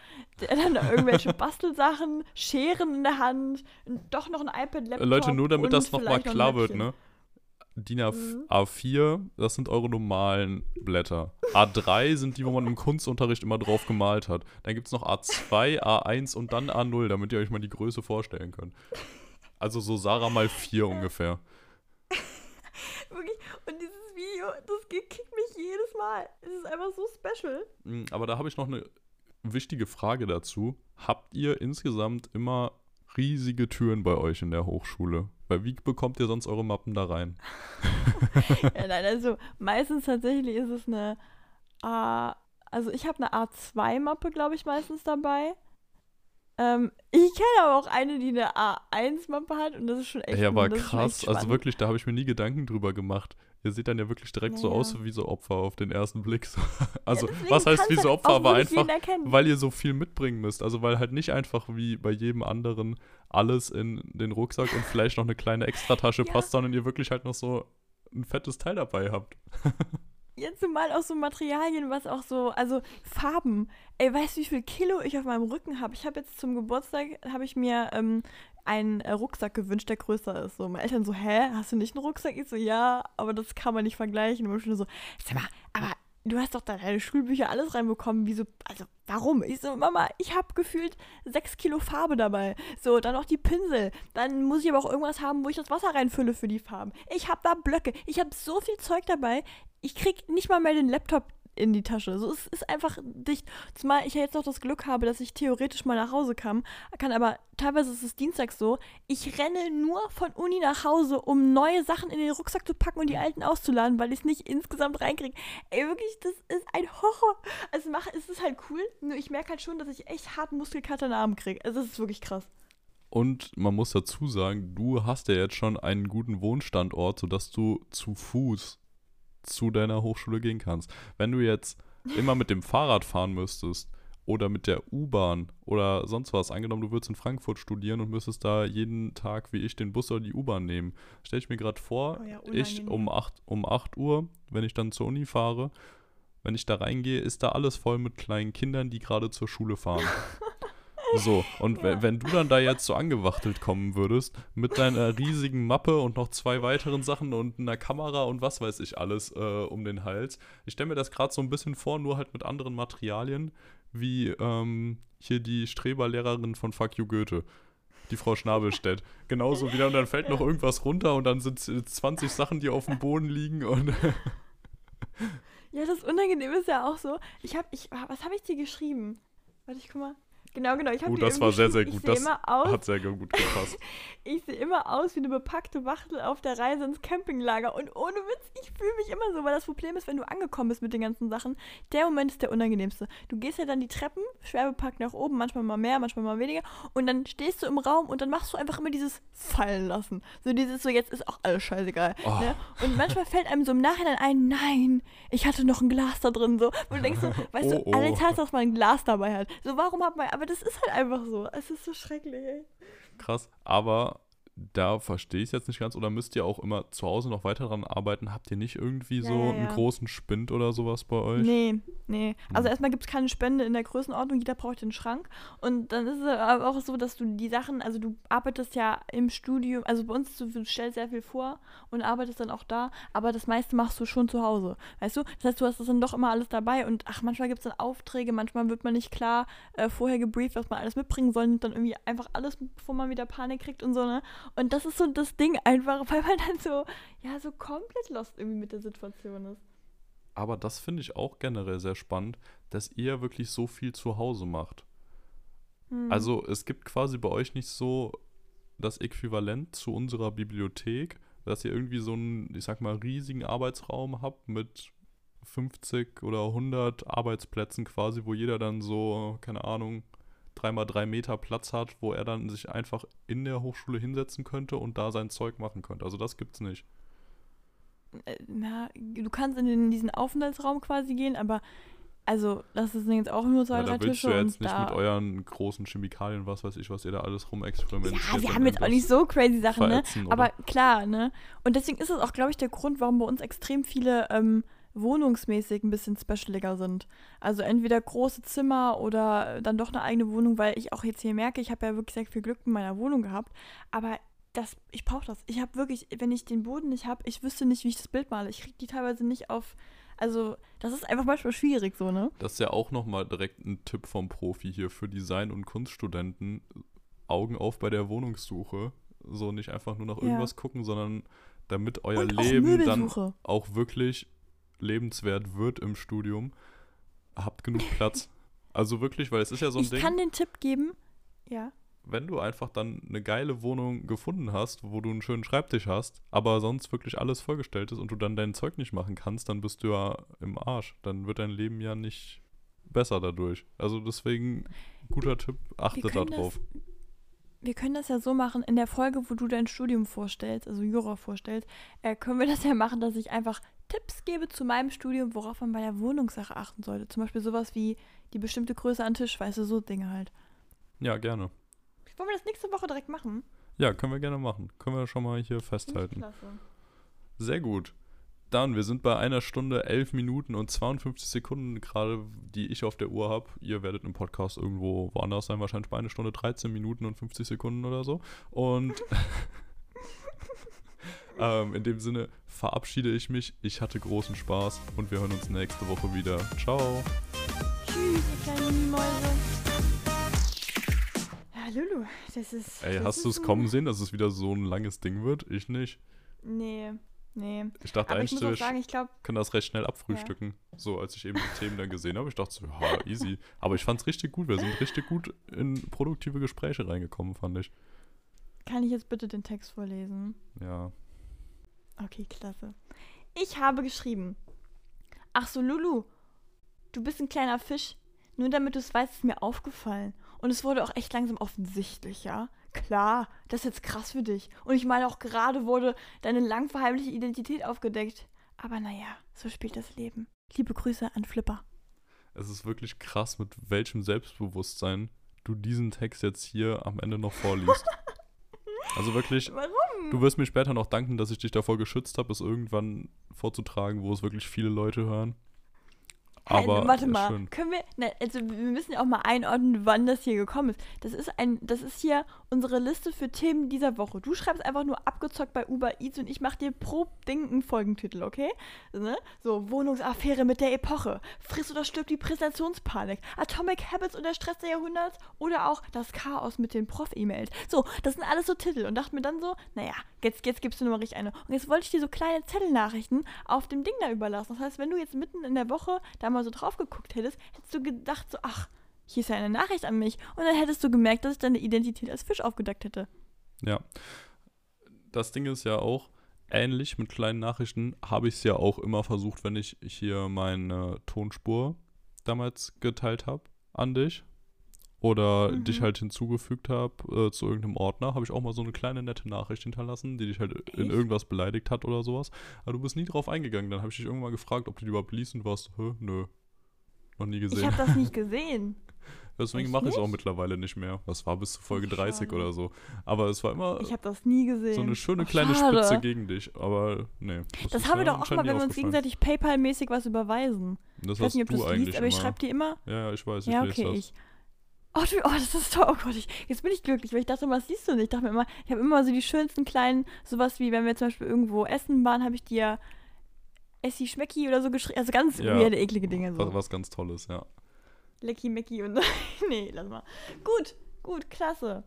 der dann irgendwelche Bastelsachen, Scheren in der Hand, doch noch ein iPad-Laptop. Leute, nur damit das nochmal klar wird, ne? DIN A4, mhm. das sind eure normalen Blätter. A3 sind die, wo man im Kunstunterricht immer drauf gemalt hat. Dann gibt es noch A2, A1 und dann A0, damit ihr euch mal die Größe vorstellen könnt. Also so Sarah mal 4 ungefähr. Wirklich, und dieses Video, das kickt mich jedes Mal. Es ist einfach so special. Mm, aber da habe ich noch eine wichtige Frage dazu. Habt ihr insgesamt immer riesige Türen bei euch in der Hochschule? Weil wie bekommt ihr sonst eure Mappen da rein? ja, nein, also meistens tatsächlich ist es eine A, also ich habe eine A2-Mappe, glaube ich, meistens dabei. Ähm, ich kenne aber auch eine, die eine A1-Mappe hat und das ist schon echt. Ja, aber krass. Also wirklich, da habe ich mir nie Gedanken drüber gemacht. Ihr seht dann ja wirklich direkt ja, so aus wie so Opfer auf den ersten Blick. Also, ja, was heißt wie so Opfer? Aber einfach, weil ihr so viel mitbringen müsst. Also, weil halt nicht einfach wie bei jedem anderen alles in den Rucksack und vielleicht noch eine kleine Extratasche ja. passt, sondern ihr wirklich halt noch so ein fettes Teil dabei habt. Jetzt mal auch so Materialien, was auch so, also Farben. Ey, weißt du, wie viel Kilo ich auf meinem Rücken habe? Ich habe jetzt zum Geburtstag, habe ich mir ähm, einen äh, Rucksack gewünscht, der größer ist. So, meine Eltern so, hä, hast du nicht einen Rucksack? Ich so, ja, aber das kann man nicht vergleichen. Und ich so, sag mal, aber du hast doch da deine Schulbücher alles reinbekommen. Wieso, also warum? Ich so, Mama, ich habe gefühlt sechs Kilo Farbe dabei. So, dann noch die Pinsel. Dann muss ich aber auch irgendwas haben, wo ich das Wasser reinfülle für die Farben. Ich habe da Blöcke. Ich habe so viel Zeug dabei. Ich krieg nicht mal mehr den Laptop in die Tasche. So, es ist einfach dicht. Zumal ich ja jetzt noch das Glück habe, dass ich theoretisch mal nach Hause kann. kann aber teilweise ist es Dienstag so, ich renne nur von Uni nach Hause, um neue Sachen in den Rucksack zu packen und die alten auszuladen, weil ich es nicht insgesamt reinkriege. Ey, wirklich, das ist ein Horror. Also mach, es ist halt cool, nur ich merke halt schon, dass ich echt hart Muskelkater in den Arm kriege. Also das ist wirklich krass. Und man muss dazu sagen, du hast ja jetzt schon einen guten Wohnstandort, sodass du zu Fuß zu deiner Hochschule gehen kannst. Wenn du jetzt immer mit dem Fahrrad fahren müsstest oder mit der U-Bahn oder sonst was, angenommen, du würdest in Frankfurt studieren und müsstest da jeden Tag wie ich den Bus oder die U-Bahn nehmen, stelle ich mir gerade vor, Oh ja, ich um 8, um 8 Uhr, wenn ich dann zur Uni fahre, wenn ich da reingehe, ist da alles voll mit kleinen Kindern, die gerade zur Schule fahren. So, und Ja. wenn du dann da jetzt so angewachtelt kommen würdest, mit deiner riesigen Mappe und noch zwei weiteren Sachen und einer Kamera und was weiß ich alles äh, um den Hals. Ich stelle mir das gerade so ein bisschen vor, nur halt mit anderen Materialien, wie ähm, hier die Streberlehrerin von Fuck You Goethe. Die Frau Schnabelstedt. Genauso wieder und dann fällt noch irgendwas runter und dann sind es 20 Sachen, die auf dem Boden liegen und Ja, das Unangenehme ist ja auch so. Ich habe, ich, was habe ich dir geschrieben? Warte, ich guck mal. Genau, genau. Ich Oh, das war sehr, sehr gut. Das aus, hat sehr gut gepasst. ich sehe immer aus wie eine bepackte Wachtel auf der Reise ins Campinglager. Und ohne Witz, ich fühle mich immer so, weil das Problem ist, wenn du angekommen bist mit den ganzen Sachen, der Moment ist der unangenehmste. Du gehst ja dann die Treppen, schwer bepackt nach oben, manchmal mal mehr, manchmal mal weniger. Und dann stehst du im Raum und dann machst du einfach immer dieses Fallen lassen. So dieses, so jetzt ist auch alles scheißegal. Oh. Ne? Und manchmal fällt einem so im Nachhinein ein, nein, ich hatte noch ein Glas da drin. So. Und du denkst so, weißt Oh, du, alle oh. Tatsache, dass man ein Glas dabei hat. So, warum hat man, aber das ist halt einfach so. Es ist so schrecklich, ey. Krass. Aber da verstehe ich es jetzt nicht ganz. Oder müsst ihr auch immer zu Hause noch weiter dran arbeiten? Habt ihr nicht irgendwie Ja, so ja, einen ja. großen Spind oder sowas bei euch? Nee, nee. Also Hm. erstmal gibt es keine Spende in der Größenordnung, jeder braucht den Schrank. Und dann ist es aber auch so, dass du die Sachen, also du arbeitest ja im Studium, also bei uns, du stellst sehr viel vor und arbeitest dann auch da, aber das meiste machst du schon zu Hause. Weißt du? Das heißt, du hast das dann doch immer alles dabei und ach, manchmal gibt es dann Aufträge, manchmal wird man nicht klar äh, vorher gebrieft, was man alles mitbringen soll und dann irgendwie einfach alles, bevor man wieder Panik kriegt und so, ne? Und das ist so das Ding einfach, weil man dann so, ja, so komplett lost irgendwie mit der Situation ist. Aber das finde ich auch generell sehr spannend, dass ihr wirklich so viel zu Hause macht. Hm. Also es gibt quasi bei euch nicht so das Äquivalent zu unserer Bibliothek, dass ihr irgendwie so einen, ich sag mal, riesigen Arbeitsraum habt mit 50 oder 100 Arbeitsplätzen quasi, wo jeder dann so, keine Ahnung, dreimal drei Meter Platz hat, wo er dann sich einfach in der Hochschule hinsetzen könnte und da sein Zeug machen könnte. Also das gibt's nicht. äh, na, du kannst in, den, in diesen Aufenthaltsraum quasi gehen, aber also das sind jetzt auch nur zwei, Ja, drei da willst Tische du jetzt nicht mit euren großen Chemikalien, was weiß ich, was ihr da alles rumexperimentiert. ja, wir haben jetzt auch nicht so crazy Sachen, ne? verätzen, oder? Aber klar, ne? Und deswegen ist es auch, glaube ich, der Grund, warum bei uns extrem viele ähm, wohnungsmäßig ein bisschen specialiger sind. Also entweder große Zimmer oder dann doch eine eigene Wohnung, weil ich auch jetzt hier merke, ich habe ja wirklich sehr viel Glück in meiner Wohnung gehabt, aber das, ich brauche das. Ich habe wirklich, wenn ich den Boden nicht habe, ich wüsste nicht, wie ich das Bild male. Ich kriege die teilweise nicht auf, also das ist einfach manchmal schwierig so, ne? Das ist ja auch nochmal direkt ein Tipp vom Profi hier für Design- und Kunststudenten. Augen auf bei der Wohnungssuche. So nicht einfach nur nach Ja. irgendwas gucken, sondern damit euer Leben dann auch wirklich lebenswert wird im Studium. Habt genug Platz. Also wirklich, weil es ist ja so ein ich Ding, kann den Tipp geben, ja. wenn du einfach dann eine geile Wohnung gefunden hast, wo du einen schönen Schreibtisch hast, aber sonst wirklich alles vollgestellt ist und du dann dein Zeug nicht machen kannst, dann bist du ja im Arsch. Dann wird dein Leben ja nicht besser dadurch. Also deswegen, guter Tipp, achte da können drauf. Das, wir können das ja so machen, in der Folge, wo du dein Studium vorstellst, also Jura vorstellst, äh, können wir das ja machen, dass ich einfach Tipps gebe zu meinem Studium, worauf man bei der Wohnungssache achten sollte. Zum Beispiel sowas wie die bestimmte Größe an Tisch, weißt du, so Dinge halt. Ja, gerne. Wollen wir das nächste Woche direkt machen? Ja, können wir gerne machen. Können wir schon mal hier festhalten. klasse. Sehr gut. Dann, wir sind bei einer Stunde, 11 Minuten und 52 Sekunden gerade, die ich auf der Uhr habe. Ihr werdet im Podcast irgendwo woanders sein, wahrscheinlich bei einer Stunde 13 Minuten und 50 Sekunden oder so. Und ähm, in dem Sinne verabschiede ich mich. Ich hatte großen Spaß und wir hören uns nächste Woche wieder. Ciao. Tschüss, ihr kleinen Mäuse. Ja, Lulu, das ist. Ey, das hast du es kommen sehen, dass es wieder so ein langes Ding wird? Ich nicht. Nee, nee. Ich dachte Aber ich eigentlich, wir sagen, ich können das recht schnell abfrühstücken. So, als ich eben die Themen dann gesehen habe, ich dachte so, ja, easy. Aber ich fand es richtig gut. Wir sind richtig gut in produktive Gespräche reingekommen, fand ich. kann ich jetzt bitte den Text vorlesen? Ja. Okay, klasse. Ich habe geschrieben. Ach so, Lulu, du bist ein kleiner Fisch. Nur damit du es weißt, ist mir aufgefallen. Und es wurde auch echt langsam offensichtlich, ja? Klar, das ist jetzt krass für dich. Und ich meine auch gerade wurde deine lang verheimlichte Identität aufgedeckt. Aber naja, so spielt das Leben. Liebe Grüße an Flipper. es ist wirklich krass, mit welchem Selbstbewusstsein du diesen Text jetzt hier am Ende noch vorliest. Also wirklich, Warum? Du wirst mir später noch danken, dass ich dich davor geschützt habe, es irgendwann vorzutragen, wo es wirklich viele Leute hören. Aber Hey, warte mal, schön. können wir, ne, also wir müssen ja auch mal einordnen, wann das hier gekommen ist. Das ist ein, das ist hier unsere Liste für Themen dieser Woche. Du schreibst einfach nur abgezockt bei Uber Eats und ich mache dir pro Ding einen Folgentitel, okay? Ne? So, Wohnungsaffäre mit der Epoche, Friss oder stirbt die Präsentationspanik, Atomic Habits und der Stress der Jahrhunderts oder auch das Chaos mit den Prof-E-Mails. So, das sind alles so Titel und dachte mir dann so, naja, jetzt, jetzt gibst du nur mal richtig eine. Und jetzt wollte ich dir so kleine Zettelnachrichten auf dem Ding da überlassen. Das heißt, wenn du jetzt mitten in der Woche da mal so drauf geguckt hättest, hättest du gedacht so, ach, hier ist ja eine Nachricht an mich. Und dann hättest du gemerkt, dass ich deine Identität als Fisch aufgedeckt hätte. Ja. Das Ding ist ja auch, ähnlich mit kleinen Nachrichten habe ich es ja auch immer versucht, wenn ich hier meine Tonspur damals geteilt habe an dich oder Mhm. dich halt hinzugefügt habe äh, zu irgendeinem Ordner, habe ich auch mal so eine kleine nette Nachricht hinterlassen, die dich halt in Echt? irgendwas beleidigt hat oder sowas. Aber du bist nie drauf eingegangen. Dann habe ich dich irgendwann gefragt, ob du die überhaupt liest und warst, Hä, nö. Noch nie Ich gesehen. habe das nicht gesehen. Deswegen mache ich es auch mittlerweile nicht mehr. Das war bis zu Folge Ach, 30 schade. oder so. Aber es war immer Ich habe das nie gesehen. so eine schöne kleine schade. Spitze gegen dich. Aber nee. Das ist haben wir doch auch mal, wenn wir uns gegenseitig PayPal-mäßig was überweisen. Das Ich weiß nicht, ob du es liest, aber ich schreibe dir immer. Ja, ich weiß, ich Ja, lese okay, das. ich. Oh, du, oh, das ist toll. Oh Gott, ich, jetzt bin ich glücklich, weil ich dachte, was siehst du nicht? Ich dachte mir immer, ich habe immer so die schönsten kleinen, sowas wie, wenn wir zum Beispiel irgendwo essen waren, habe ich dir Essi Schmecki oder so geschrieben. Also ganz Ja. weirde, eklige Dinge so. Was, was ganz Tolles, ja. Lecky Mecky und. nee, lass mal. Gut, gut, klasse.